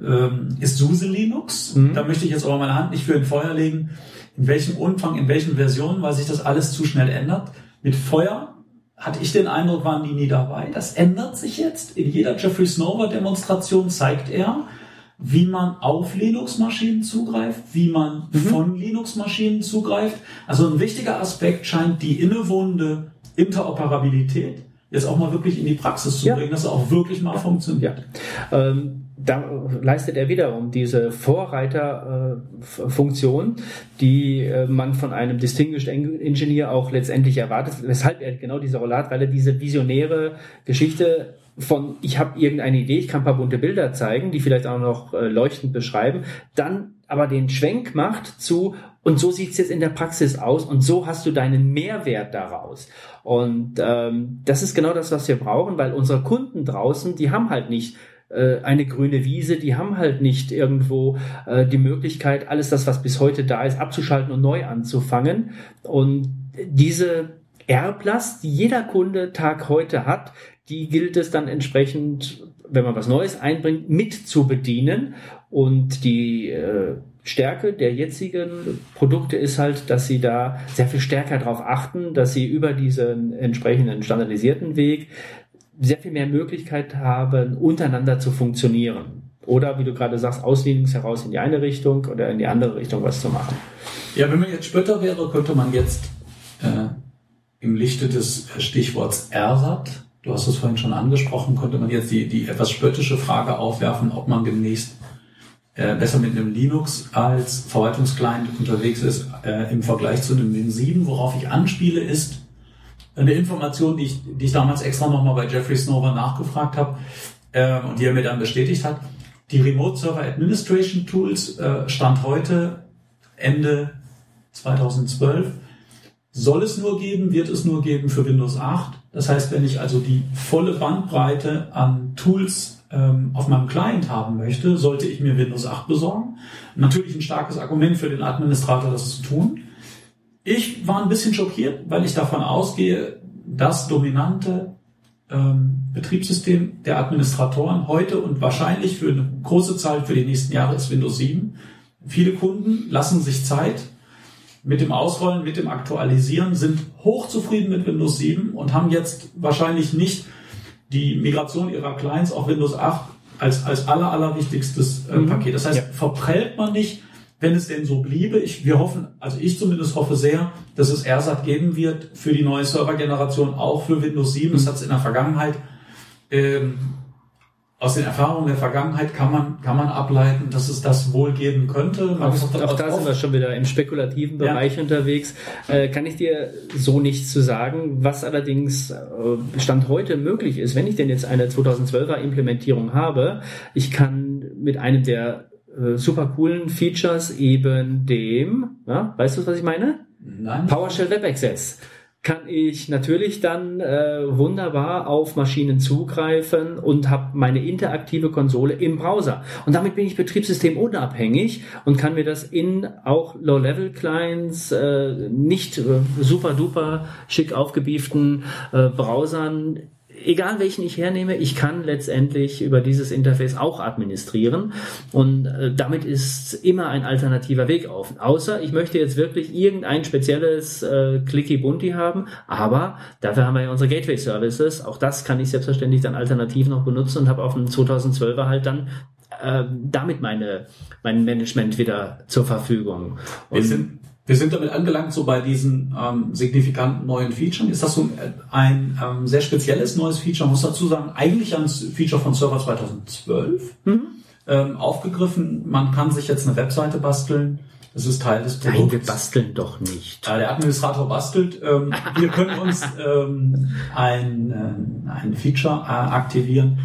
ähm, ist SUSE Linux. Mhm. Da möchte ich jetzt aber meine Hand nicht für ein Feuer legen in welchem Umfang, in welchen Versionen, weil sich das alles zu schnell ändert. Mit Feuer hatte ich den Eindruck, waren die nie dabei. Das ändert sich jetzt. In jeder Jeffrey Snover Demonstration zeigt er, wie man auf Linux-Maschinen zugreift, wie man mhm. von Linux-Maschinen zugreift. Also ein wichtiger Aspekt scheint die innewohnende Interoperabilität jetzt auch mal wirklich in die Praxis zu ja. bringen, dass es auch wirklich mal funktioniert. Ja. Ähm, da leistet er wiederum diese Vorreiterfunktion, äh, die äh, man von einem Distinguished Engineer auch letztendlich erwartet, weshalb er genau diese Rolle hat, weil er diese visionäre Geschichte von ich habe irgendeine Idee, ich kann ein paar bunte Bilder zeigen, die vielleicht auch noch äh, leuchtend beschreiben, dann aber den Schwenk macht zu und so sieht's jetzt in der Praxis aus und so hast du deinen Mehrwert daraus. Und ähm, das ist genau das, was wir brauchen, weil unsere Kunden draußen, die haben halt nicht äh, eine grüne Wiese, die haben halt nicht irgendwo äh, die Möglichkeit, alles das, was bis heute da ist, abzuschalten und neu anzufangen. Und diese Erblast, die jeder Kunde Tag heute hat, die gilt es dann entsprechend, wenn man was Neues einbringt, mit zu bedienen. Und die äh, Stärke der jetzigen Produkte ist halt, dass sie da sehr viel stärker darauf achten, dass sie über diesen entsprechenden standardisierten Weg sehr viel mehr Möglichkeit haben, untereinander zu funktionieren. Oder wie du gerade sagst, aus Linux heraus in die eine Richtung oder in die andere Richtung was zu machen. Ja, wenn man jetzt spötter wäre, könnte man jetzt äh, im Lichte des Stichworts Ersat, du hast es vorhin schon angesprochen, könnte man jetzt die, die etwas spöttische Frage aufwerfen, ob man demnächst äh, besser mit einem Linux als Verwaltungsclient unterwegs ist äh, im Vergleich zu einem Win 7. Worauf ich anspiele, ist, eine Information, die ich, die ich damals extra nochmal bei Jeffrey Snover nachgefragt habe äh, und die er mir dann bestätigt hat. Die Remote Server Administration Tools äh, Stand heute Ende 2012 soll es nur geben, wird es nur geben für Windows 8. Das heißt, wenn ich also die volle Bandbreite an Tools auf meinem Client haben möchte, sollte ich mir Windows 8 besorgen. Natürlich ein starkes Argument für den Administrator, das zu tun. Ich war ein bisschen schockiert, weil ich davon ausgehe, das dominante ähm, Betriebssystem der Administratoren heute und wahrscheinlich für eine große Zahl für die nächsten Jahre ist Windows 7. Viele Kunden lassen sich Zeit mit dem Ausrollen, mit dem Aktualisieren, sind hochzufrieden mit Windows 7 und haben jetzt wahrscheinlich nicht die Migration ihrer Clients auf Windows 8 als, als aller, allerwichtigstes äh, Mhm. Paket. Das heißt, Ja. verprellt man nicht, wenn es denn so bliebe. Ich, wir hoffen, also ich zumindest hoffe sehr, dass es AirSat geben wird für die neue Servergeneration, auch für Windows 7. Mhm. Das hat es in der Vergangenheit ähm, aus den Erfahrungen der Vergangenheit kann man, kann man ableiten, dass es das wohl geben könnte. Microsoft hat Auch da oft- sind wir schon wieder im spekulativen Ja. Bereich unterwegs. Äh, kann ich dir so nichts zu sagen. Was allerdings äh, Stand heute möglich ist, wenn ich denn jetzt eine 2012er Implementierung habe, ich kann mit einem der äh, super coolen Features eben dem, ja, weißt du, was ich meine? Nein. PowerShell Web Access kann ich natürlich dann äh, wunderbar auf Maschinen zugreifen und habe meine interaktive Konsole im Browser. Und damit bin ich betriebssystemunabhängig und kann mir das in auch Low-Level-Clients, äh, nicht äh, super duper schick aufgebieften äh, Browsern egal welchen ich hernehme, ich kann letztendlich über dieses Interface auch administrieren und äh, damit ist immer ein alternativer Weg offen. Außer ich möchte jetzt wirklich irgendein spezielles äh, Clicky Bunti haben, aber dafür haben wir ja unsere Gateway Services. Auch das kann ich selbstverständlich dann alternativ noch benutzen und habe auf dem 2012er halt dann äh, damit meine mein Management wieder zur Verfügung. Wir Und sind, wir sind damit angelangt, so bei diesen ähm, signifikanten neuen Features. Ist das so ein, ähm, sehr spezielles neues Feature? Man muss dazu sagen, eigentlich ein Feature von Server 2012 Mhm. ähm, aufgegriffen. Man kann sich jetzt eine Webseite basteln. Das ist Teil des Nein, wir Produkts. basteln doch nicht. Äh, der Administrator bastelt. Ähm, wir können uns ähm, ein, äh, ein Feature äh, aktivieren,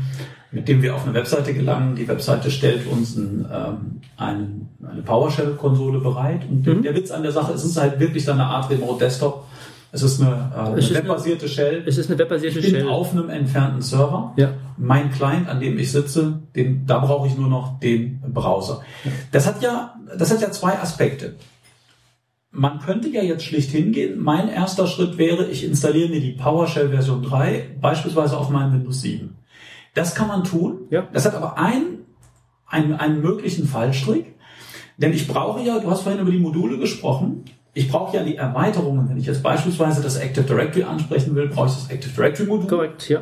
mit dem wir auf eine Webseite gelangen. Die Webseite stellt uns ein, ähm, einen, eine PowerShell-Konsole bereit. Und der- Mhm. der Witz an der Sache ist, es ist halt wirklich dann eine Art Remote Desktop. Es ist eine, äh, eine ist eine- webbasierte Shell. Es ist eine webbasierte Ich bin Shell. auf einem entfernten Server. Ja. Mein Client, an dem ich sitze, den, da brauche ich nur noch den Browser. Das hat ja, das hat ja zwei Aspekte. Man könnte ja jetzt schlicht hingehen. Mein erster Schritt wäre, ich installiere mir die PowerShell Version 3, beispielsweise auf meinem Windows 7. Das kann man tun. Ja. Das hat aber einen, einen, einen möglichen Fallstrick. Denn ich brauche ja, du hast vorhin über die Module gesprochen, ich brauche ja die Erweiterungen. Wenn ich jetzt beispielsweise das Active Directory ansprechen will, brauche ich das Active Directory Modul. Korrekt, ja.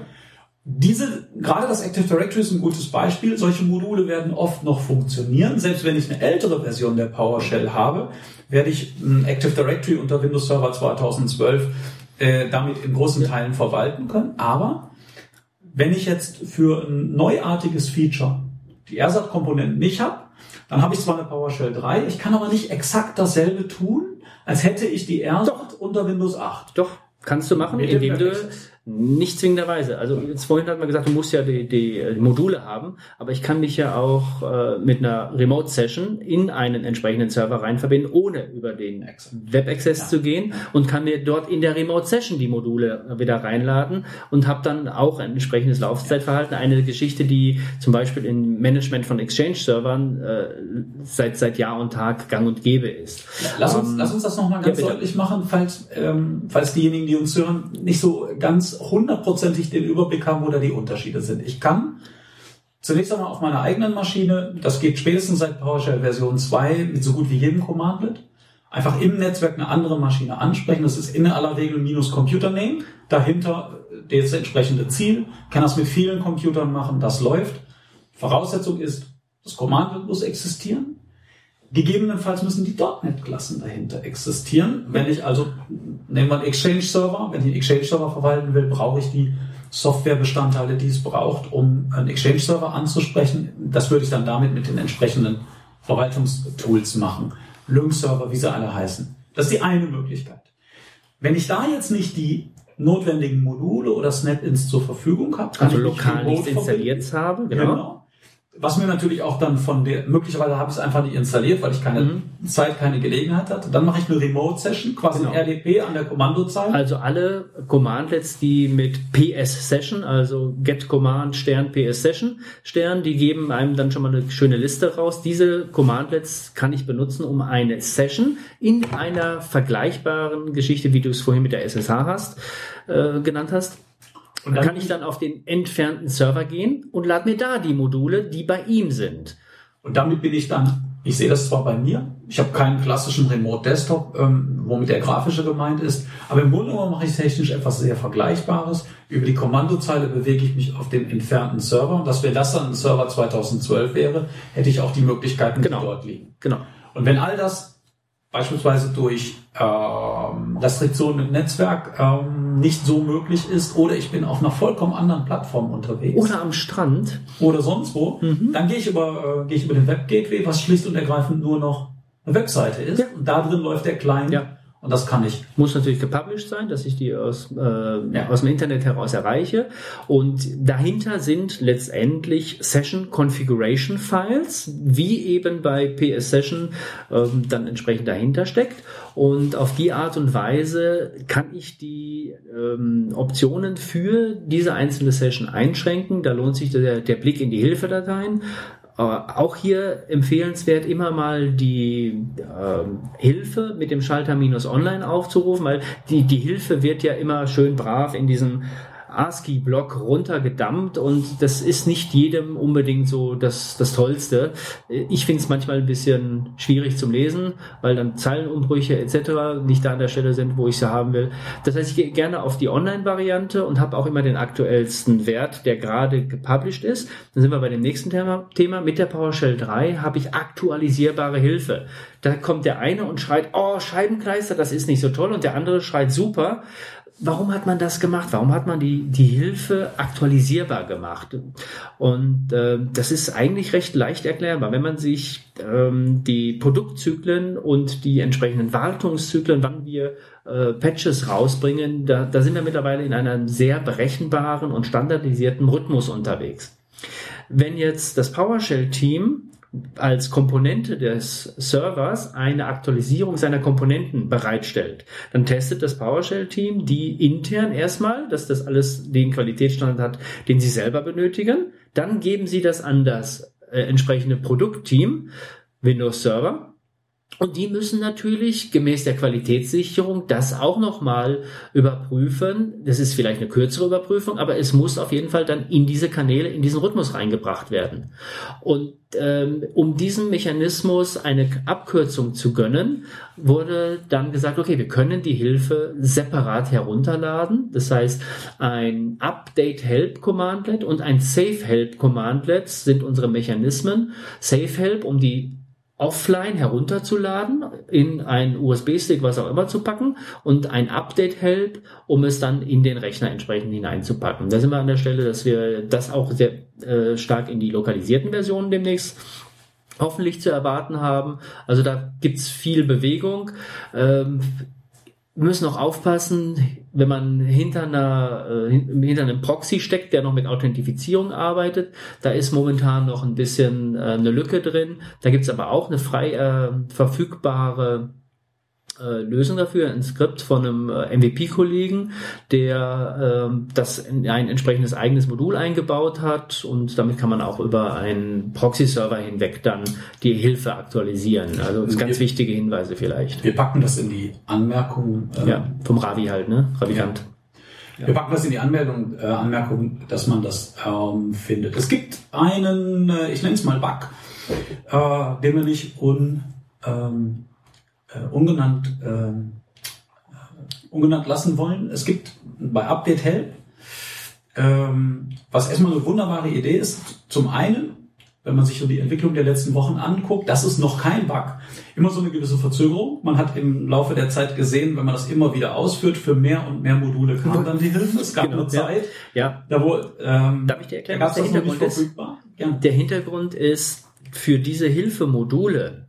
Diese, gerade das Active Directory ist ein gutes Beispiel. Solche Module werden oft noch funktionieren. Selbst wenn ich eine ältere Version der PowerShell habe, werde ich ein Active Directory unter Windows Server 2012 äh, damit in großen Teilen verwalten können. Aber wenn ich jetzt für ein neuartiges Feature die AirSat-Komponenten nicht habe, dann habe ich zwar eine PowerShell 3, ich kann aber nicht exakt dasselbe tun, als hätte ich die AirSat unter Windows 8. Doch, kannst du machen, Mit dem indem du Web-Access. Nicht zwingenderweise. Also jetzt vorhin hat man gesagt, du musst ja die, die, äh, Module haben, aber ich kann mich ja auch äh, mit einer Remote Session in einen entsprechenden Server rein verbinden, ohne über den Exakt. Web Access Ja. zu gehen und kann mir dort in der Remote Session die Module äh, wieder reinladen und habe dann auch ein entsprechendes Laufzeitverhalten. Eine Geschichte, die zum Beispiel im Management von Exchange-Servern äh, seit, seit Jahr und Tag gang und gäbe ist. Lass uns, Ähm, lass uns das nochmal ganz ja, deutlich machen, falls, ähm, falls diejenigen, die uns hören, nicht so ganz hundertprozentig den Überblick haben, wo da die Unterschiede sind. Ich kann zunächst einmal auf meiner eigenen Maschine, das geht spätestens seit PowerShell Version 2 mit so gut wie jedem Commandlet, einfach im Netzwerk eine andere Maschine ansprechen. Das ist in aller Regel minus Computername, dahinter das entsprechende Ziel. Kann das mit vielen Computern machen, das läuft. Voraussetzung ist, das Commandlet muss existieren. Gegebenenfalls müssen die .NET-Klassen dahinter existieren. Wenn ich also, nehmen wir einen Exchange-Server, wenn ich einen Exchange-Server verwalten will, brauche ich die Softwarebestandteile, die es braucht, um einen Exchange-Server anzusprechen. Das würde ich dann damit mit den entsprechenden Verwaltungstools machen. Lync-Server, wie sie alle heißen. Das ist die eine Möglichkeit. Wenn ich da jetzt nicht die notwendigen Module oder Snap-ins zur Verfügung habe, kann Also ich lokal nichts installiert habe, Genau. genau. Was mir natürlich auch dann von der, möglicherweise habe ich es einfach nicht installiert, weil ich keine Mhm. Zeit, keine Gelegenheit hatte. Dann mache ich eine Remote-Session, quasi Genau. ein RDP an der Kommandozeile. Also alle Commandlets, die mit PS Session, also Get Command Stern PS Session Stern, die geben einem dann schon mal eine schöne Liste raus. Diese Commandlets kann ich benutzen, um eine Session in einer vergleichbaren Geschichte, wie du es vorhin mit der SSH hast, äh, genannt hast. Und dann kann ich dann auf den entfernten Server gehen und lade mir da die Module, die bei ihm sind. Und damit bin ich dann Ich sehe das zwar bei mir, ich habe keinen klassischen Remote Desktop, ähm, womit der grafische gemeint ist, aber im Grunde genommen mache ich technisch etwas sehr Vergleichbares. Über die Kommandozeile bewege ich mich auf dem entfernten Server. Dass wir das dann ein Server 2012 wäre, hätte ich auch die Möglichkeiten, genau. die dort liegen. Genau. Und wenn all das beispielsweise durch ähm, Restriktionen im Netzwerk ähm, nicht so möglich ist oder ich bin auf einer vollkommen anderen Plattform unterwegs. Oder am Strand. Oder sonst wo. Mhm. Dann gehe ich über, äh, gehe ich über den Web Gateway, was schlicht und ergreifend nur noch eine Webseite ist. Ja. Und da drin läuft der Client. Ja. Und das kann ich. Muss natürlich gepublished sein, dass ich die aus, äh, ja. aus dem Internet heraus erreiche. Und dahinter sind letztendlich Session Configuration Files, wie eben bei PS Session ähm, dann entsprechend dahinter steckt. Und auf die Art und Weise kann ich die ähm, Optionen für diese einzelne Session einschränken. Da lohnt sich der, der Blick in die Hilfedateien. Auch hier empfehlenswert, immer mal die ähm, Hilfe mit dem Schalter minus online aufzurufen, weil die, die Hilfe wird ja immer schön brav in diesem ASCII-Block runtergedammt und das ist nicht jedem unbedingt so das, das Tollste. Ich finde es manchmal ein bisschen schwierig zum Lesen, weil dann Zeilenumbrüche etc. nicht da an der Stelle sind, wo ich sie haben will. Das heißt, ich gehe gerne auf die Online-Variante und habe auch immer den aktuellsten Wert, der gerade gepublished ist. Dann sind wir bei dem nächsten Thema. Thema. Mit der PowerShell 3 habe ich aktualisierbare Hilfe. Da kommt der eine und schreit, oh, Scheibenkleister, das ist nicht so toll und der andere schreit super warum hat man das gemacht? Warum hat man die, die Hilfe aktualisierbar gemacht? Und äh, das ist eigentlich recht leicht erklärbar. Wenn man sich ähm, die Produktzyklen und die entsprechenden Wartungszyklen, wann wir äh, Patches rausbringen, da, da sind wir mittlerweile in einem sehr berechenbaren und standardisierten Rhythmus unterwegs. Wenn jetzt das PowerShell-Team als Komponente des Servers eine Aktualisierung seiner Komponenten bereitstellt. Dann testet das PowerShell-Team die intern erstmal, dass das alles den Qualitätsstandard hat, den sie selber benötigen. Dann geben sie das an das äh, entsprechende Produktteam, Windows Server, und die müssen natürlich gemäß der Qualitätssicherung das auch nochmal überprüfen. Das ist vielleicht eine kürzere Überprüfung, aber es muss auf jeden Fall dann in diese Kanäle, in diesen Rhythmus reingebracht werden. Und ähm, um diesem Mechanismus eine Abkürzung zu gönnen, wurde dann gesagt, okay, wir können die Hilfe separat herunterladen. Das heißt, ein Update Help Commandlet und ein Save Help Commandlet sind unsere Mechanismen. Save Help, um die offline herunterzuladen, in einen USB-Stick, was auch immer zu packen und ein Update-Help, um es dann in den Rechner entsprechend hineinzupacken. Da sind wir an der Stelle, dass wir das auch sehr äh, stark in die lokalisierten Versionen demnächst hoffentlich zu erwarten haben. Also da gibt's viel Bewegung. Ähm, wir müssen auch aufpassen, wenn man hinter, einer, äh, hinter einem Proxy steckt, der noch mit Authentifizierung arbeitet, da ist momentan noch ein bisschen äh, eine Lücke drin. Da gibt's aber auch eine frei äh, verfügbare äh, Lösung dafür, ein Skript von einem äh, MVP-Kollegen, der äh, das in ein entsprechendes eigenes Modul eingebaut hat und damit kann man auch über einen Proxy-Server hinweg dann die Hilfe aktualisieren. Also das ganz wir, wichtige Hinweise vielleicht. Wir packen das in die Anmerkung. Ähm, ja, vom Ravi halt, ne? Ravikant. Ja. Wir packen das in die Anmeldung, äh, Anmerkung, dass man das ähm, findet. Es gibt einen, äh, ich nenne es mal Bug, äh, den wir nicht un, ähm, äh, ungenannt, äh, ungenannt lassen wollen. Es gibt bei Update Help, ähm, was erstmal eine wunderbare Idee ist, zum einen, wenn man sich so die Entwicklung der letzten Wochen anguckt, das ist noch kein Bug. Immer so eine gewisse Verzögerung. Man hat im Laufe der Zeit gesehen, wenn man das immer wieder ausführt, für mehr und mehr Module kam dann die Hilfe. Es gab [LAUGHS] genau, eine Zeit, ja. da wo ähm, Darf ich dir erklären, was der Hintergrund ist? Ja. Der Hintergrund ist, für diese Hilfemodule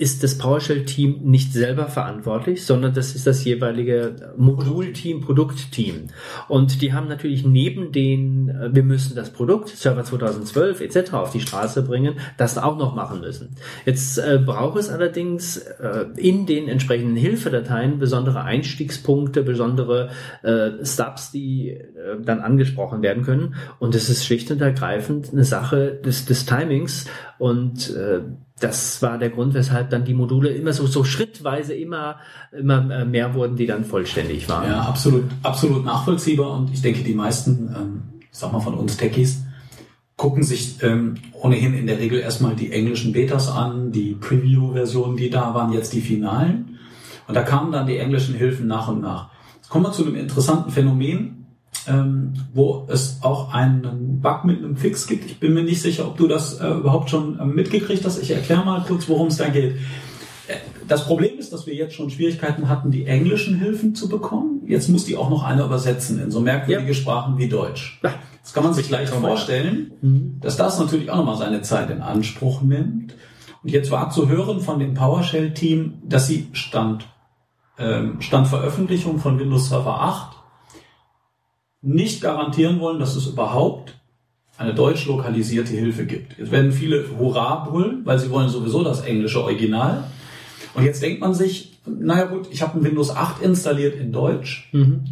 ist das PowerShell-Team nicht selber verantwortlich, sondern das ist das jeweilige Modulteam, Produktteam. Und die haben natürlich neben den, äh, wir müssen das Produkt, Server 2012 etc. auf die Straße bringen, das auch noch machen müssen. Jetzt äh, braucht es allerdings äh, in den entsprechenden Hilfedateien besondere Einstiegspunkte, besondere äh, Stubs, die äh, dann angesprochen werden können. Und es ist schlicht und ergreifend eine Sache des, des Timings und äh, das war der Grund, weshalb dann die Module immer so, so schrittweise immer, immer äh, mehr wurden, die dann vollständig waren. Ja, absolut, absolut nachvollziehbar und ich denke, die meisten, ähm, ich sag mal von uns Techies, gucken sich ähm, ohnehin in der Regel erstmal die englischen Betas an, die Preview-Versionen, die da waren, jetzt die finalen. Und da kamen dann die englischen Hilfen nach und nach. Jetzt kommen wir zu einem interessanten Phänomen, ähm, wo es auch einen Bug mit einem Fix gibt. Ich bin mir nicht sicher, ob du das äh, überhaupt schon äh, mitgekriegt hast. Ich erkläre mal kurz, worum es da geht. Äh, das Problem ist, dass wir jetzt schon Schwierigkeiten hatten, die englischen Hilfen zu bekommen. Jetzt muss die auch noch einer übersetzen in so merkwürdige ja. Sprachen wie Deutsch. Das kann man sich leicht vorstellen, mhm. dass das natürlich auch nochmal seine Zeit in Anspruch nimmt. Und jetzt war zu hören von dem PowerShell-Team, dass sie Stand, ähm, Stand Veröffentlichung von Windows Server 8 nicht garantieren wollen, dass es überhaupt eine deutsch lokalisierte Hilfe gibt. Jetzt werden viele Hurra brüllen, weil sie wollen sowieso das englische Original. Und jetzt denkt man sich, naja gut, ich habe ein Windows 8 installiert in Deutsch mhm.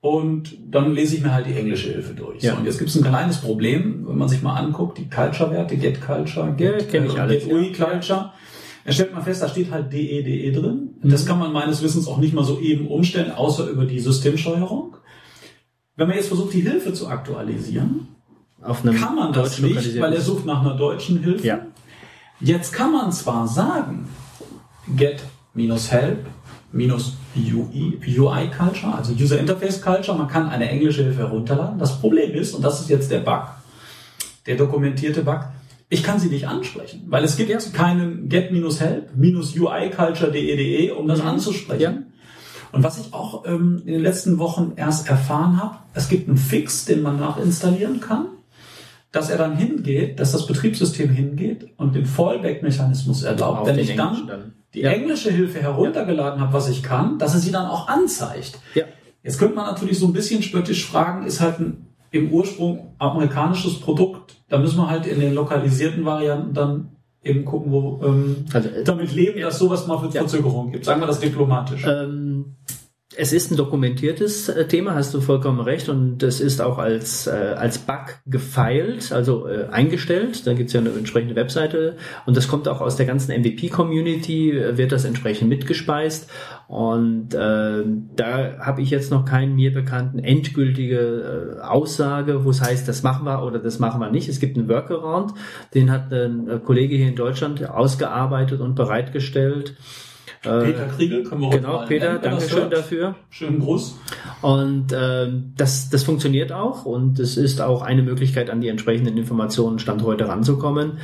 und dann lese ich mir halt die englische Hilfe durch. Ja. So, und jetzt gibt es ein kleines Problem, wenn man sich mal anguckt, die Culture-Werte, Get Culture, Get, ja, ich alles, Get UI Culture. Da stellt man fest, da steht halt DE, DE drin. Mhm. Das kann man meines Wissens auch nicht mal so eben umstellen, außer über die Systemsteuerung. Wenn man jetzt versucht, die Hilfe zu aktualisieren, kann man das nicht, weil er sucht nach einer deutschen Hilfe. Ja. Jetzt kann man zwar sagen, get help UI, UI Culture, also User Interface Culture, man kann eine englische Hilfe herunterladen. Das Problem ist, und das ist jetzt der Bug, der dokumentierte Bug, ich kann sie nicht ansprechen, weil es gibt ja. keinen get-help UI culture.de, um das mhm. anzusprechen. Ja. Und was ich auch ähm, in den letzten Wochen erst erfahren habe, es gibt einen Fix, den man nachinstallieren kann, dass er dann hingeht, dass das Betriebssystem hingeht und den Fallback-Mechanismus erlaubt, wenn ich dann, dann, die ja. englische Hilfe heruntergeladen ja. habe, was ich kann, dass er sie dann auch anzeigt. Ja. Jetzt könnte man natürlich so ein bisschen spöttisch fragen, ist halt ein im Ursprung amerikanisches Produkt. Da müssen wir halt in den lokalisierten Varianten dann eben gucken, wo ähm, also, äh, damit leben, dass sowas mal für Verzögerungen gibt. Sagen wir das diplomatisch. Ähm, es ist ein dokumentiertes äh, Thema, hast du vollkommen recht, und es ist auch als, äh, als Bug gefeilt, also äh, eingestellt. Da gibt es ja eine entsprechende Webseite und das kommt auch aus der ganzen MVP-Community, äh, wird das entsprechend mitgespeist. Und äh, da habe ich jetzt noch keinen mir bekannten endgültige äh, Aussage, wo es heißt, das machen wir oder das machen wir nicht. Es gibt einen Workaround, den hat ein äh, Kollege hier in Deutschland ausgearbeitet und bereitgestellt. Peter Kriegel können wir Genau, Peter, danke schön dafür. Schönen Gruß. Und äh, das, das funktioniert auch und es ist auch eine Möglichkeit, an die entsprechenden Informationen Stand heute ranzukommen.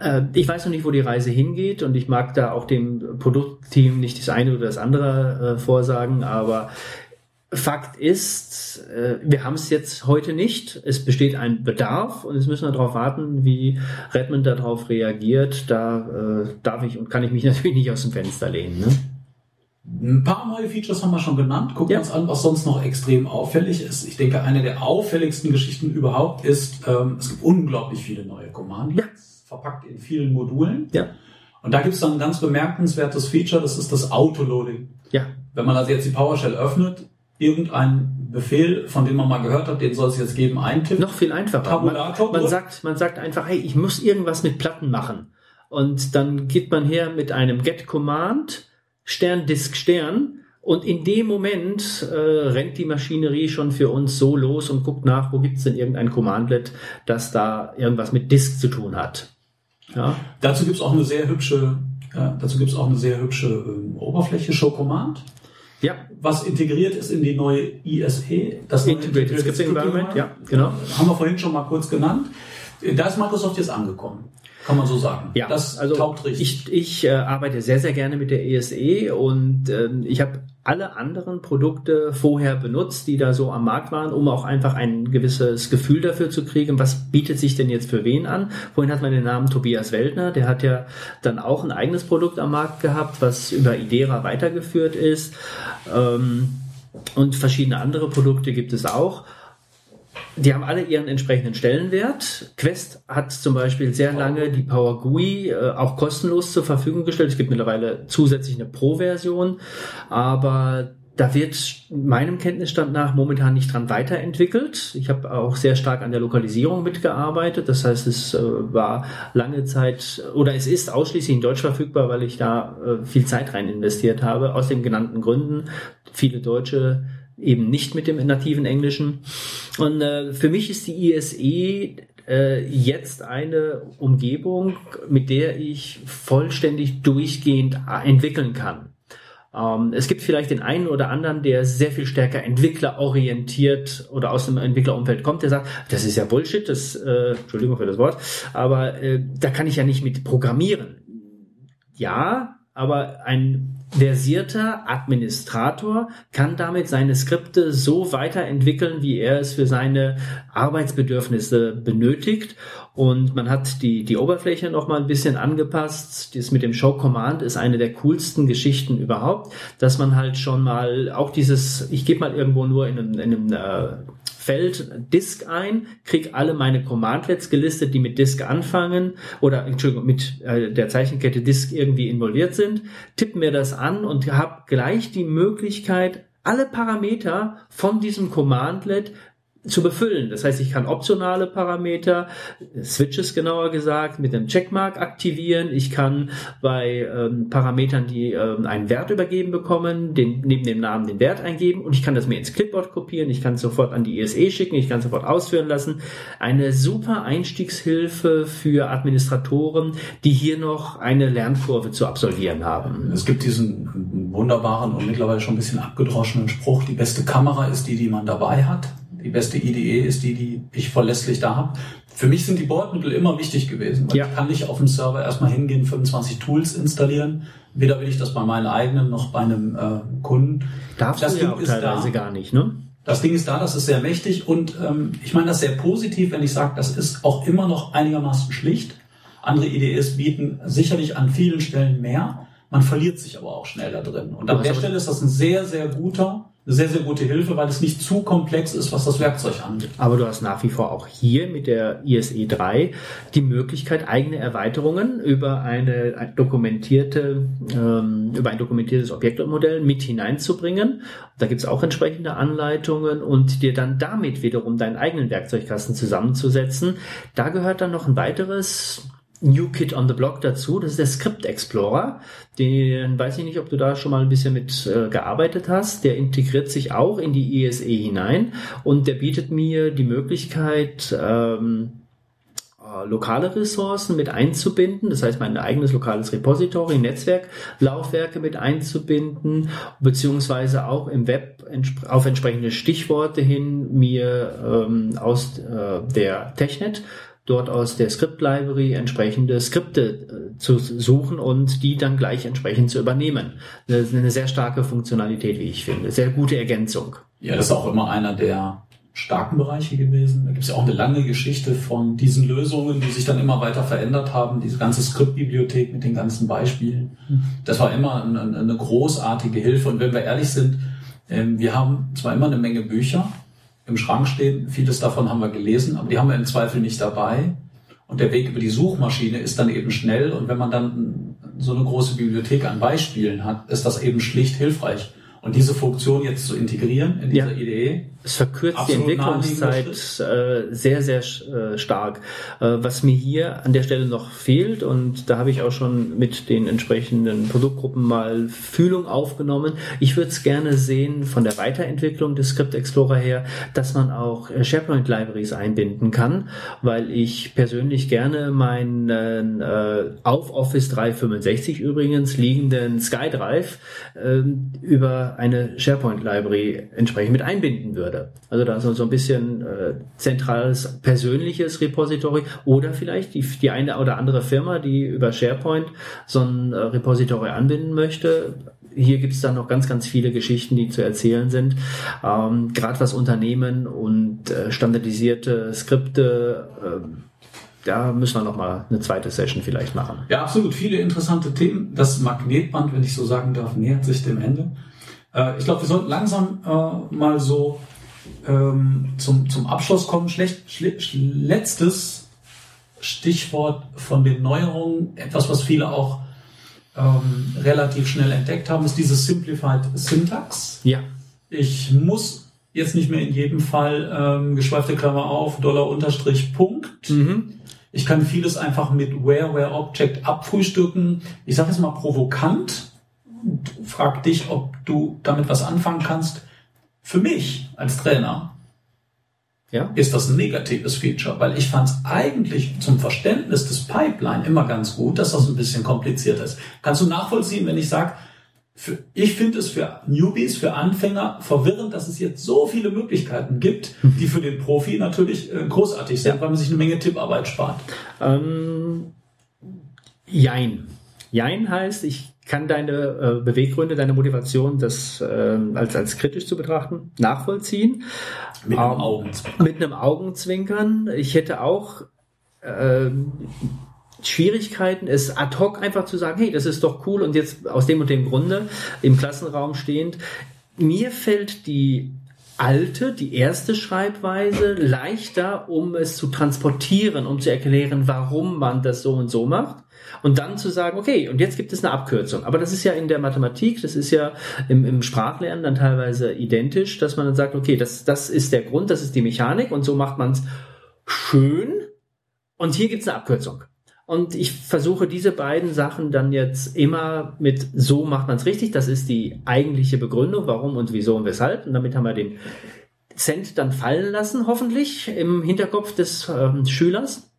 Äh, ich weiß noch nicht, wo die Reise hingeht und ich mag da auch dem Produktteam nicht das eine oder das andere äh, vorsagen, aber Fakt ist, äh, wir haben es jetzt heute nicht. Es besteht ein Bedarf und jetzt müssen wir darauf warten, wie Redmond darauf reagiert. Da äh, darf ich und kann ich mich [LAUGHS] natürlich nicht aus dem Fenster lehnen. Ne? Ein paar neue Features haben wir schon genannt. Gucken wir ja. uns an, was sonst noch extrem auffällig ist. Ich denke, eine der auffälligsten Geschichten überhaupt ist, ähm, es gibt unglaublich viele neue Commands, ja. verpackt in vielen Modulen. Ja. Und da gibt es dann ein ganz bemerkenswertes Feature, das ist das Autoloading. Ja. Wenn man also jetzt die PowerShell öffnet, irgendein Befehl, von dem man mal gehört hat, den soll es jetzt geben, eintippen. Noch viel einfacher. Tabulator man, man sagt, man sagt einfach, hey, ich muss irgendwas mit Platten machen. Und dann geht man her mit einem Get-Command, Stern, Disk, Stern. Und in dem Moment äh, rennt die Maschinerie schon für uns so los und guckt nach, wo gibt es denn irgendein Commandlet, das da irgendwas mit Disk zu tun hat. Ja. Dazu gibt es auch eine sehr hübsche, äh, dazu gibt es auch eine sehr hübsche äh, Oberfläche, Show Command. Ja. Was integriert ist in die neue ISE, das Integrated Scripting Environment. Ja, genau. Haben wir vorhin schon mal kurz genannt. Da ist Microsoft jetzt angekommen. Kann man so sagen. Ja, das also taugt richtig. Ich, ich äh, arbeite sehr, sehr gerne mit der ESE und äh, ich habe alle anderen Produkte vorher benutzt, die da so am Markt waren, um auch einfach ein gewisses Gefühl dafür zu kriegen, was bietet sich denn jetzt für wen an. Vorhin hat man den Namen Tobias Weltner, der hat ja dann auch ein eigenes Produkt am Markt gehabt, was über Idera weitergeführt ist. Ähm, und verschiedene andere Produkte gibt es auch. Die haben alle ihren entsprechenden Stellenwert. Quest hat zum Beispiel sehr lange die Power GUI äh, auch kostenlos zur Verfügung gestellt. Es gibt mittlerweile zusätzlich eine Pro-Version, aber da wird meinem Kenntnisstand nach momentan nicht dran weiterentwickelt. Ich habe auch sehr stark an der Lokalisierung mitgearbeitet. Das heißt, es äh, war lange Zeit oder es ist ausschließlich in Deutsch verfügbar, weil ich da äh, viel Zeit rein investiert habe, aus den genannten Gründen. Viele Deutsche eben nicht mit dem nativen Englischen. Und äh, für mich ist die ISE äh, jetzt eine Umgebung, mit der ich vollständig durchgehend entwickeln kann. Ähm, es gibt vielleicht den einen oder anderen, der sehr viel stärker entwicklerorientiert oder aus dem Entwicklerumfeld kommt, der sagt, das ist ja Bullshit, das, äh, Entschuldigung für das Wort, aber äh, da kann ich ja nicht mit programmieren. Ja, aber ein versierter Administrator kann damit seine Skripte so weiterentwickeln, wie er es für seine Arbeitsbedürfnisse benötigt. Und man hat die, die Oberfläche noch mal ein bisschen angepasst. Das mit dem Show Command ist eine der coolsten Geschichten überhaupt, dass man halt schon mal auch dieses, ich gebe mal irgendwo nur in einem, in einem äh, Feld Disk ein, krieg alle meine Commandlets gelistet, die mit Disk anfangen oder Entschuldigung, mit äh, der Zeichenkette Disk irgendwie involviert sind, tipp mir das an und habe gleich die Möglichkeit, alle Parameter von diesem Commandlet zu befüllen. Das heißt, ich kann optionale Parameter, Switches genauer gesagt, mit dem Checkmark aktivieren. Ich kann bei ähm, Parametern, die ähm, einen Wert übergeben bekommen, den, neben dem Namen den Wert eingeben und ich kann das mir ins Clipboard kopieren. Ich kann es sofort an die ISE schicken. Ich kann es sofort ausführen lassen. Eine super Einstiegshilfe für Administratoren, die hier noch eine Lernkurve zu absolvieren haben. Es gibt diesen wunderbaren und mittlerweile schon ein bisschen abgedroschenen Spruch, die beste Kamera ist die, die man dabei hat die beste IDE ist die, die ich verlässlich da habe. Für mich sind die Bordmittel immer wichtig gewesen. Weil ja. Ich kann nicht auf dem Server erstmal hingehen, 25 Tools installieren. Weder will ich das bei meinen eigenen noch bei einem äh, Kunden. Darfst das du Ding ja auch ist teilweise da. gar nicht, ne? Das Ding ist da, das ist sehr mächtig und ähm, ich meine das sehr positiv, wenn ich sage, das ist auch immer noch einigermaßen schlicht. Andere IDEs bieten sicherlich an vielen Stellen mehr. Man verliert sich aber auch schnell da drin. Und an der Stelle ist das ein sehr, sehr guter sehr, sehr gute Hilfe, weil es nicht zu komplex ist, was das Werkzeug angeht. Aber du hast nach wie vor auch hier mit der ISE 3 die Möglichkeit, eigene Erweiterungen über eine dokumentierte, ähm, über ein dokumentiertes Objektmodell mit hineinzubringen. Da gibt's auch entsprechende Anleitungen und dir dann damit wiederum deinen eigenen Werkzeugkasten zusammenzusetzen. Da gehört dann noch ein weiteres New Kid on the Block dazu. Das ist der Script Explorer. Den weiß ich nicht, ob du da schon mal ein bisschen mit äh, gearbeitet hast. Der integriert sich auch in die ESE hinein und der bietet mir die Möglichkeit, ähm, äh, lokale Ressourcen mit einzubinden, das heißt mein eigenes lokales Repository, Netzwerklaufwerke mit einzubinden, beziehungsweise auch im Web auf entsprechende Stichworte hin mir ähm, aus äh, der Technet dort aus der Script Library entsprechende Skripte äh, zu suchen und die dann gleich entsprechend zu übernehmen. Das ist eine sehr starke Funktionalität, wie ich finde. Sehr gute Ergänzung. Ja, das ist auch immer einer der starken Bereiche gewesen. Da gibt es ja auch eine lange Geschichte von diesen Lösungen, die sich dann immer weiter verändert haben. Diese ganze Skriptbibliothek mit den ganzen Beispielen. Das war immer eine, eine großartige Hilfe. Und wenn wir ehrlich sind, ähm, wir haben zwar immer eine Menge Bücher, im Schrank stehen. Vieles davon haben wir gelesen, aber die haben wir im Zweifel nicht dabei. Und der Weg über die Suchmaschine ist dann eben schnell. Und wenn man dann so eine große Bibliothek an Beispielen hat, ist das eben schlicht hilfreich. Und diese Funktion jetzt zu integrieren in dieser ja. Idee, es verkürzt die Entwicklungszeit äh, sehr, sehr äh, stark. Äh, was mir hier an der Stelle noch fehlt, und da habe ich auch schon mit den entsprechenden Produktgruppen mal Fühlung aufgenommen, ich würde es gerne sehen von der Weiterentwicklung des Script Explorer her, dass man auch äh, SharePoint Libraries einbinden kann, weil ich persönlich gerne meinen äh, auf Office 365 übrigens liegenden SkyDrive äh, eine SharePoint Library entsprechend mit einbinden würde. Also da ist so ein bisschen äh, zentrales persönliches Repository oder vielleicht die, die eine oder andere Firma, die über SharePoint so ein äh, Repository anbinden möchte. Hier gibt es dann noch ganz, ganz viele Geschichten, die zu erzählen sind. Ähm, Gerade was Unternehmen und äh, standardisierte Skripte äh, da müssen wir noch mal eine zweite Session vielleicht machen. Ja, absolut. Viele interessante Themen. Das Magnetband, wenn ich so sagen darf, nähert sich dem Ende. Äh, ich glaube, wir sollten langsam äh, mal so ähm, zum, zum Abschluss kommen. Schlecht, schle letztes Stichwort von den Neuerungen, etwas, was viele auch ähm, relativ schnell entdeckt haben, ist dieses Simplified Syntax. Ja. Ich muss jetzt nicht mehr in jedem Fall ähm, geschweifte Klammer auf, Dollar Unterstrich Punkt. Mhm. Ich kann vieles einfach mit Where, Where Object abfrühstücken. Ich sage jetzt mal provokant. Frag dich, ob du damit was anfangen kannst. Für mich als Trainer ja? ist das ein negatives Feature, weil ich fand es eigentlich zum Verständnis des Pipeline immer ganz gut, dass das ein bisschen kompliziert ist. Kannst du nachvollziehen, wenn ich sage, ich finde es für Newbies, für Anfänger verwirrend, dass es jetzt so viele Möglichkeiten gibt, mhm. die für den Profi natürlich äh, großartig sind, ja. weil man sich eine Menge Tipparbeit spart. Ähm, jein. Jein heißt, ich kann deine äh, Beweggründe, deine Motivation, das äh, als, als kritisch zu betrachten, nachvollziehen. Mit einem ähm, Augenzwinkern. Mit einem Augenzwinkern. Ich hätte auch äh, Schwierigkeiten, es ad hoc einfach zu sagen, hey, das ist doch cool und jetzt aus dem und dem Grunde im Klassenraum stehend. Mir fällt die alte, die erste Schreibweise leichter, um es zu transportieren, um zu erklären, warum man das so und so macht. Und dann zu sagen, okay, und jetzt gibt es eine Abkürzung. Aber das ist ja in der Mathematik, das ist ja im, im Sprachlernen dann teilweise identisch, dass man dann sagt, okay, das, das ist der Grund, das ist die Mechanik und so macht man es schön. Und hier gibt es eine Abkürzung. Und ich versuche diese beiden Sachen dann jetzt immer mit so macht man es richtig. Das ist die eigentliche Begründung, warum und wieso und weshalb. Und damit haben wir den Cent dann fallen lassen, hoffentlich im Hinterkopf des ähm, Schülers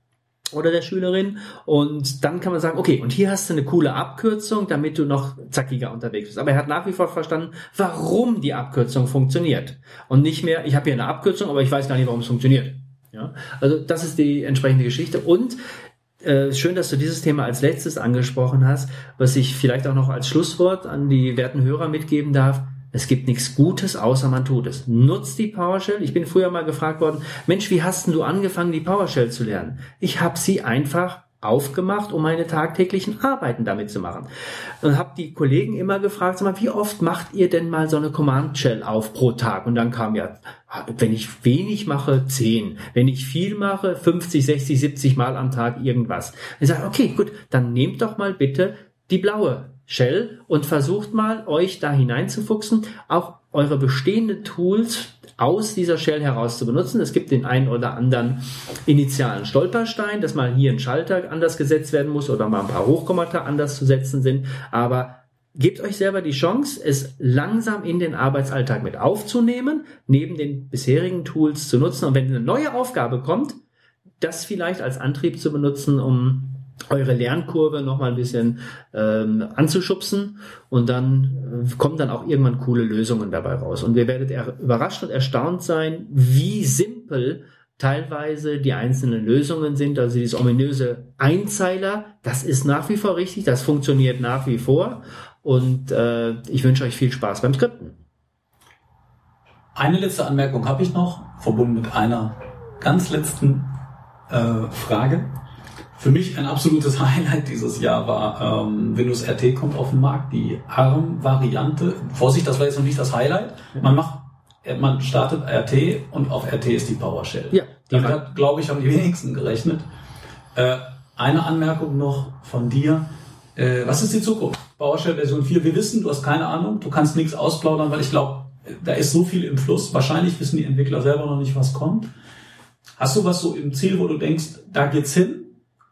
oder der Schülerin. Und dann kann man sagen, okay, und hier hast du eine coole Abkürzung, damit du noch zackiger unterwegs bist. Aber er hat nach wie vor verstanden, warum die Abkürzung funktioniert. Und nicht mehr, ich habe hier eine Abkürzung, aber ich weiß gar nicht, warum es funktioniert. Ja, also das ist die entsprechende Geschichte. Und äh, schön, dass du dieses Thema als letztes angesprochen hast, was ich vielleicht auch noch als Schlusswort an die werten Hörer mitgeben darf. Es gibt nichts Gutes, außer man tut es. Nutzt die PowerShell. Ich bin früher mal gefragt worden, Mensch, wie hast denn du angefangen, die PowerShell zu lernen? Ich habe sie einfach aufgemacht, um meine tagtäglichen Arbeiten damit zu machen. Und habe die Kollegen immer gefragt, sag mal, wie oft macht ihr denn mal so eine Command Shell auf pro Tag? Und dann kam ja, wenn ich wenig mache, 10. Wenn ich viel mache, 50, 60, 70 Mal am Tag irgendwas. Ich sage, okay, gut, dann nehmt doch mal bitte die blaue Shell und versucht mal, euch da hineinzufuchsen, auch eure bestehenden Tools aus dieser Shell heraus zu benutzen. Es gibt den einen oder anderen initialen Stolperstein, dass mal hier ein Schalter anders gesetzt werden muss oder mal ein paar Hochkommata anders zu setzen sind. Aber gebt euch selber die Chance, es langsam in den Arbeitsalltag mit aufzunehmen, neben den bisherigen Tools zu nutzen. Und wenn eine neue Aufgabe kommt, das vielleicht als Antrieb zu benutzen, um eure Lernkurve noch mal ein bisschen ähm, anzuschubsen und dann äh, kommen dann auch irgendwann coole Lösungen dabei raus. Und ihr werdet überrascht und erstaunt sein, wie simpel teilweise die einzelnen Lösungen sind. Also dieses ominöse Einzeiler, das ist nach wie vor richtig, das funktioniert nach wie vor. Und äh, ich wünsche euch viel Spaß beim Skripten. Eine letzte Anmerkung habe ich noch, verbunden mit einer ganz letzten äh, Frage. Für mich ein absolutes [LAUGHS] Highlight dieses Jahr war ähm, Windows RT kommt auf den Markt, die ARM-Variante. Vorsicht, das war jetzt noch nicht das Highlight. Man macht, man startet RT und auf RT ist die PowerShell. Ja. Damit hat, glaube ich, haben die wenigsten gerechnet. Äh, eine Anmerkung noch von dir. Äh, was ist die Zukunft? PowerShell Version 4. Wir wissen, du hast keine Ahnung, du kannst nichts ausplaudern, weil ich glaube, da ist so viel im Fluss. Wahrscheinlich wissen die Entwickler selber noch nicht, was kommt. Hast du was so im Ziel, wo du denkst, da geht's hin?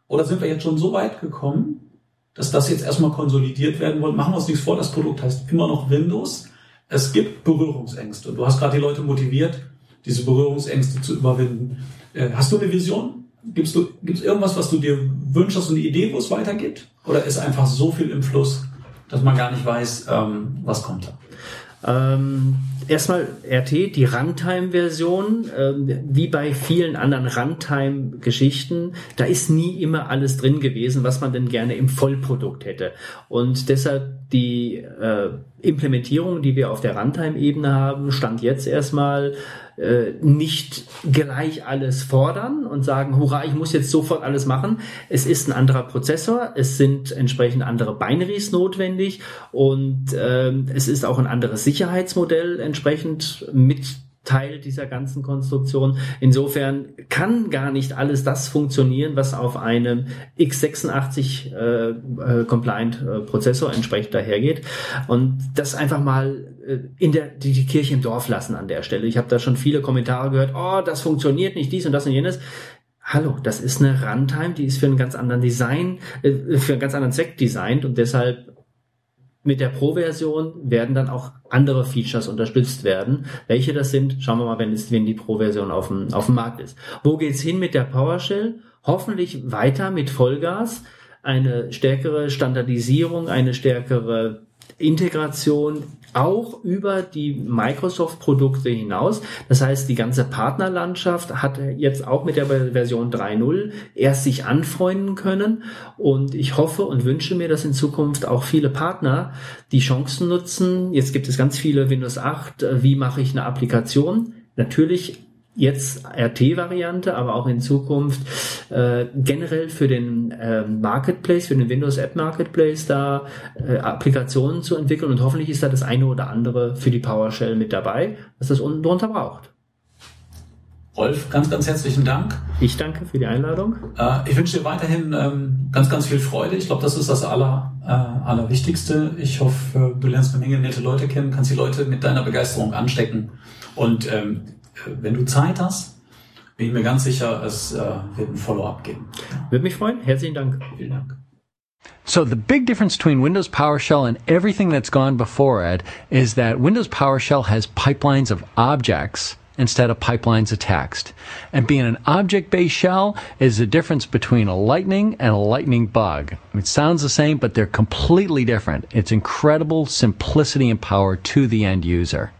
Oder sind wir jetzt schon so weit gekommen, dass das jetzt erstmal konsolidiert werden wollen? Machen wir uns nichts vor, das Produkt heißt immer noch Windows. Es gibt Berührungsängste. Du hast gerade die Leute motiviert, diese Berührungsängste zu überwinden. Äh, hast du eine Vision? Gibst du, gibt's irgendwas, was du dir wünschst, du eine Idee, wo es weitergeht? Oder ist einfach so viel im Fluss, dass man gar nicht weiß, ähm, was kommt da? Ähm, erstmal RT, die Runtime-Version, äh, wie bei vielen anderen Runtime-Geschichten, da ist nie immer alles drin gewesen, was man denn gerne im Vollprodukt hätte. Und deshalb die äh, Implementierung, die wir auf der Runtime-Ebene haben, stand jetzt erstmal äh, nicht gleich alles fordern und sagen, hurra, ich muss jetzt sofort alles machen. Es ist ein anderer Prozessor, es sind entsprechend andere Binaries notwendig und ähm, es ist auch ein anderes Sicherheitsmodell entsprechend mit Teil dieser ganzen Konstruktion. Insofern kann gar nicht alles das funktionieren, was auf einem x86 äh, äh, compliant äh, Prozessor entsprechend dahergeht. Und das einfach mal äh, in der die, die Kirche im Dorf lassen an der Stelle. Ich habe da schon viele Kommentare gehört, oh, das funktioniert nicht, dies und das und jenes. Hallo, das ist eine Runtime, die ist für einen ganz anderen Design, äh, für einen ganz anderen Zweck designt und deshalb mit der Pro-Version werden dann auch andere Features unterstützt werden. Welche das sind, schauen wir mal, wenn, es, wenn die Pro-Version auf dem, auf dem Markt ist. Wo geht's hin mit der PowerShell? Hoffentlich weiter mit Vollgas. Eine stärkere Standardisierung, eine stärkere Integration auch über die Microsoft-Produkte hinaus. Das heißt, die ganze Partnerlandschaft hat jetzt auch mit der Version 3.0 erst sich anfreunden können. Und ich hoffe und wünsche mir, dass in Zukunft auch viele Partner die Chancen nutzen. Jetzt gibt es ganz viele Windows 8. Wie mache ich eine Applikation? Natürlich jetzt RT-Variante, aber auch in Zukunft äh, generell für den äh, Marketplace, für den Windows App Marketplace da äh, Applikationen zu entwickeln und hoffentlich ist da das eine oder andere für die PowerShell mit dabei, was das unten drunter braucht. Rolf, ganz, ganz herzlichen Dank. Ich danke für die Einladung. Äh, ich wünsche dir weiterhin ähm, ganz, ganz viel Freude. Ich glaube, das ist das aller, äh, Allerwichtigste. Ich hoffe, du lernst eine Menge nette Leute kennen, kannst die Leute mit deiner Begeisterung anstecken. Und ähm, wenn du Zeit hast, bin ich mir ganz sicher, es äh, wird ein Follow-up geben. Würde mich freuen. Herzlichen Dank. Vielen Dank. So the big difference between Windows PowerShell and everything that's gone before it is that Windows PowerShell has pipelines of objects instead of pipelines of text. And being an object-based shell is the difference between a lightning and a lightning bug. It sounds the same, but they're completely different. It's incredible simplicity and power to the end user.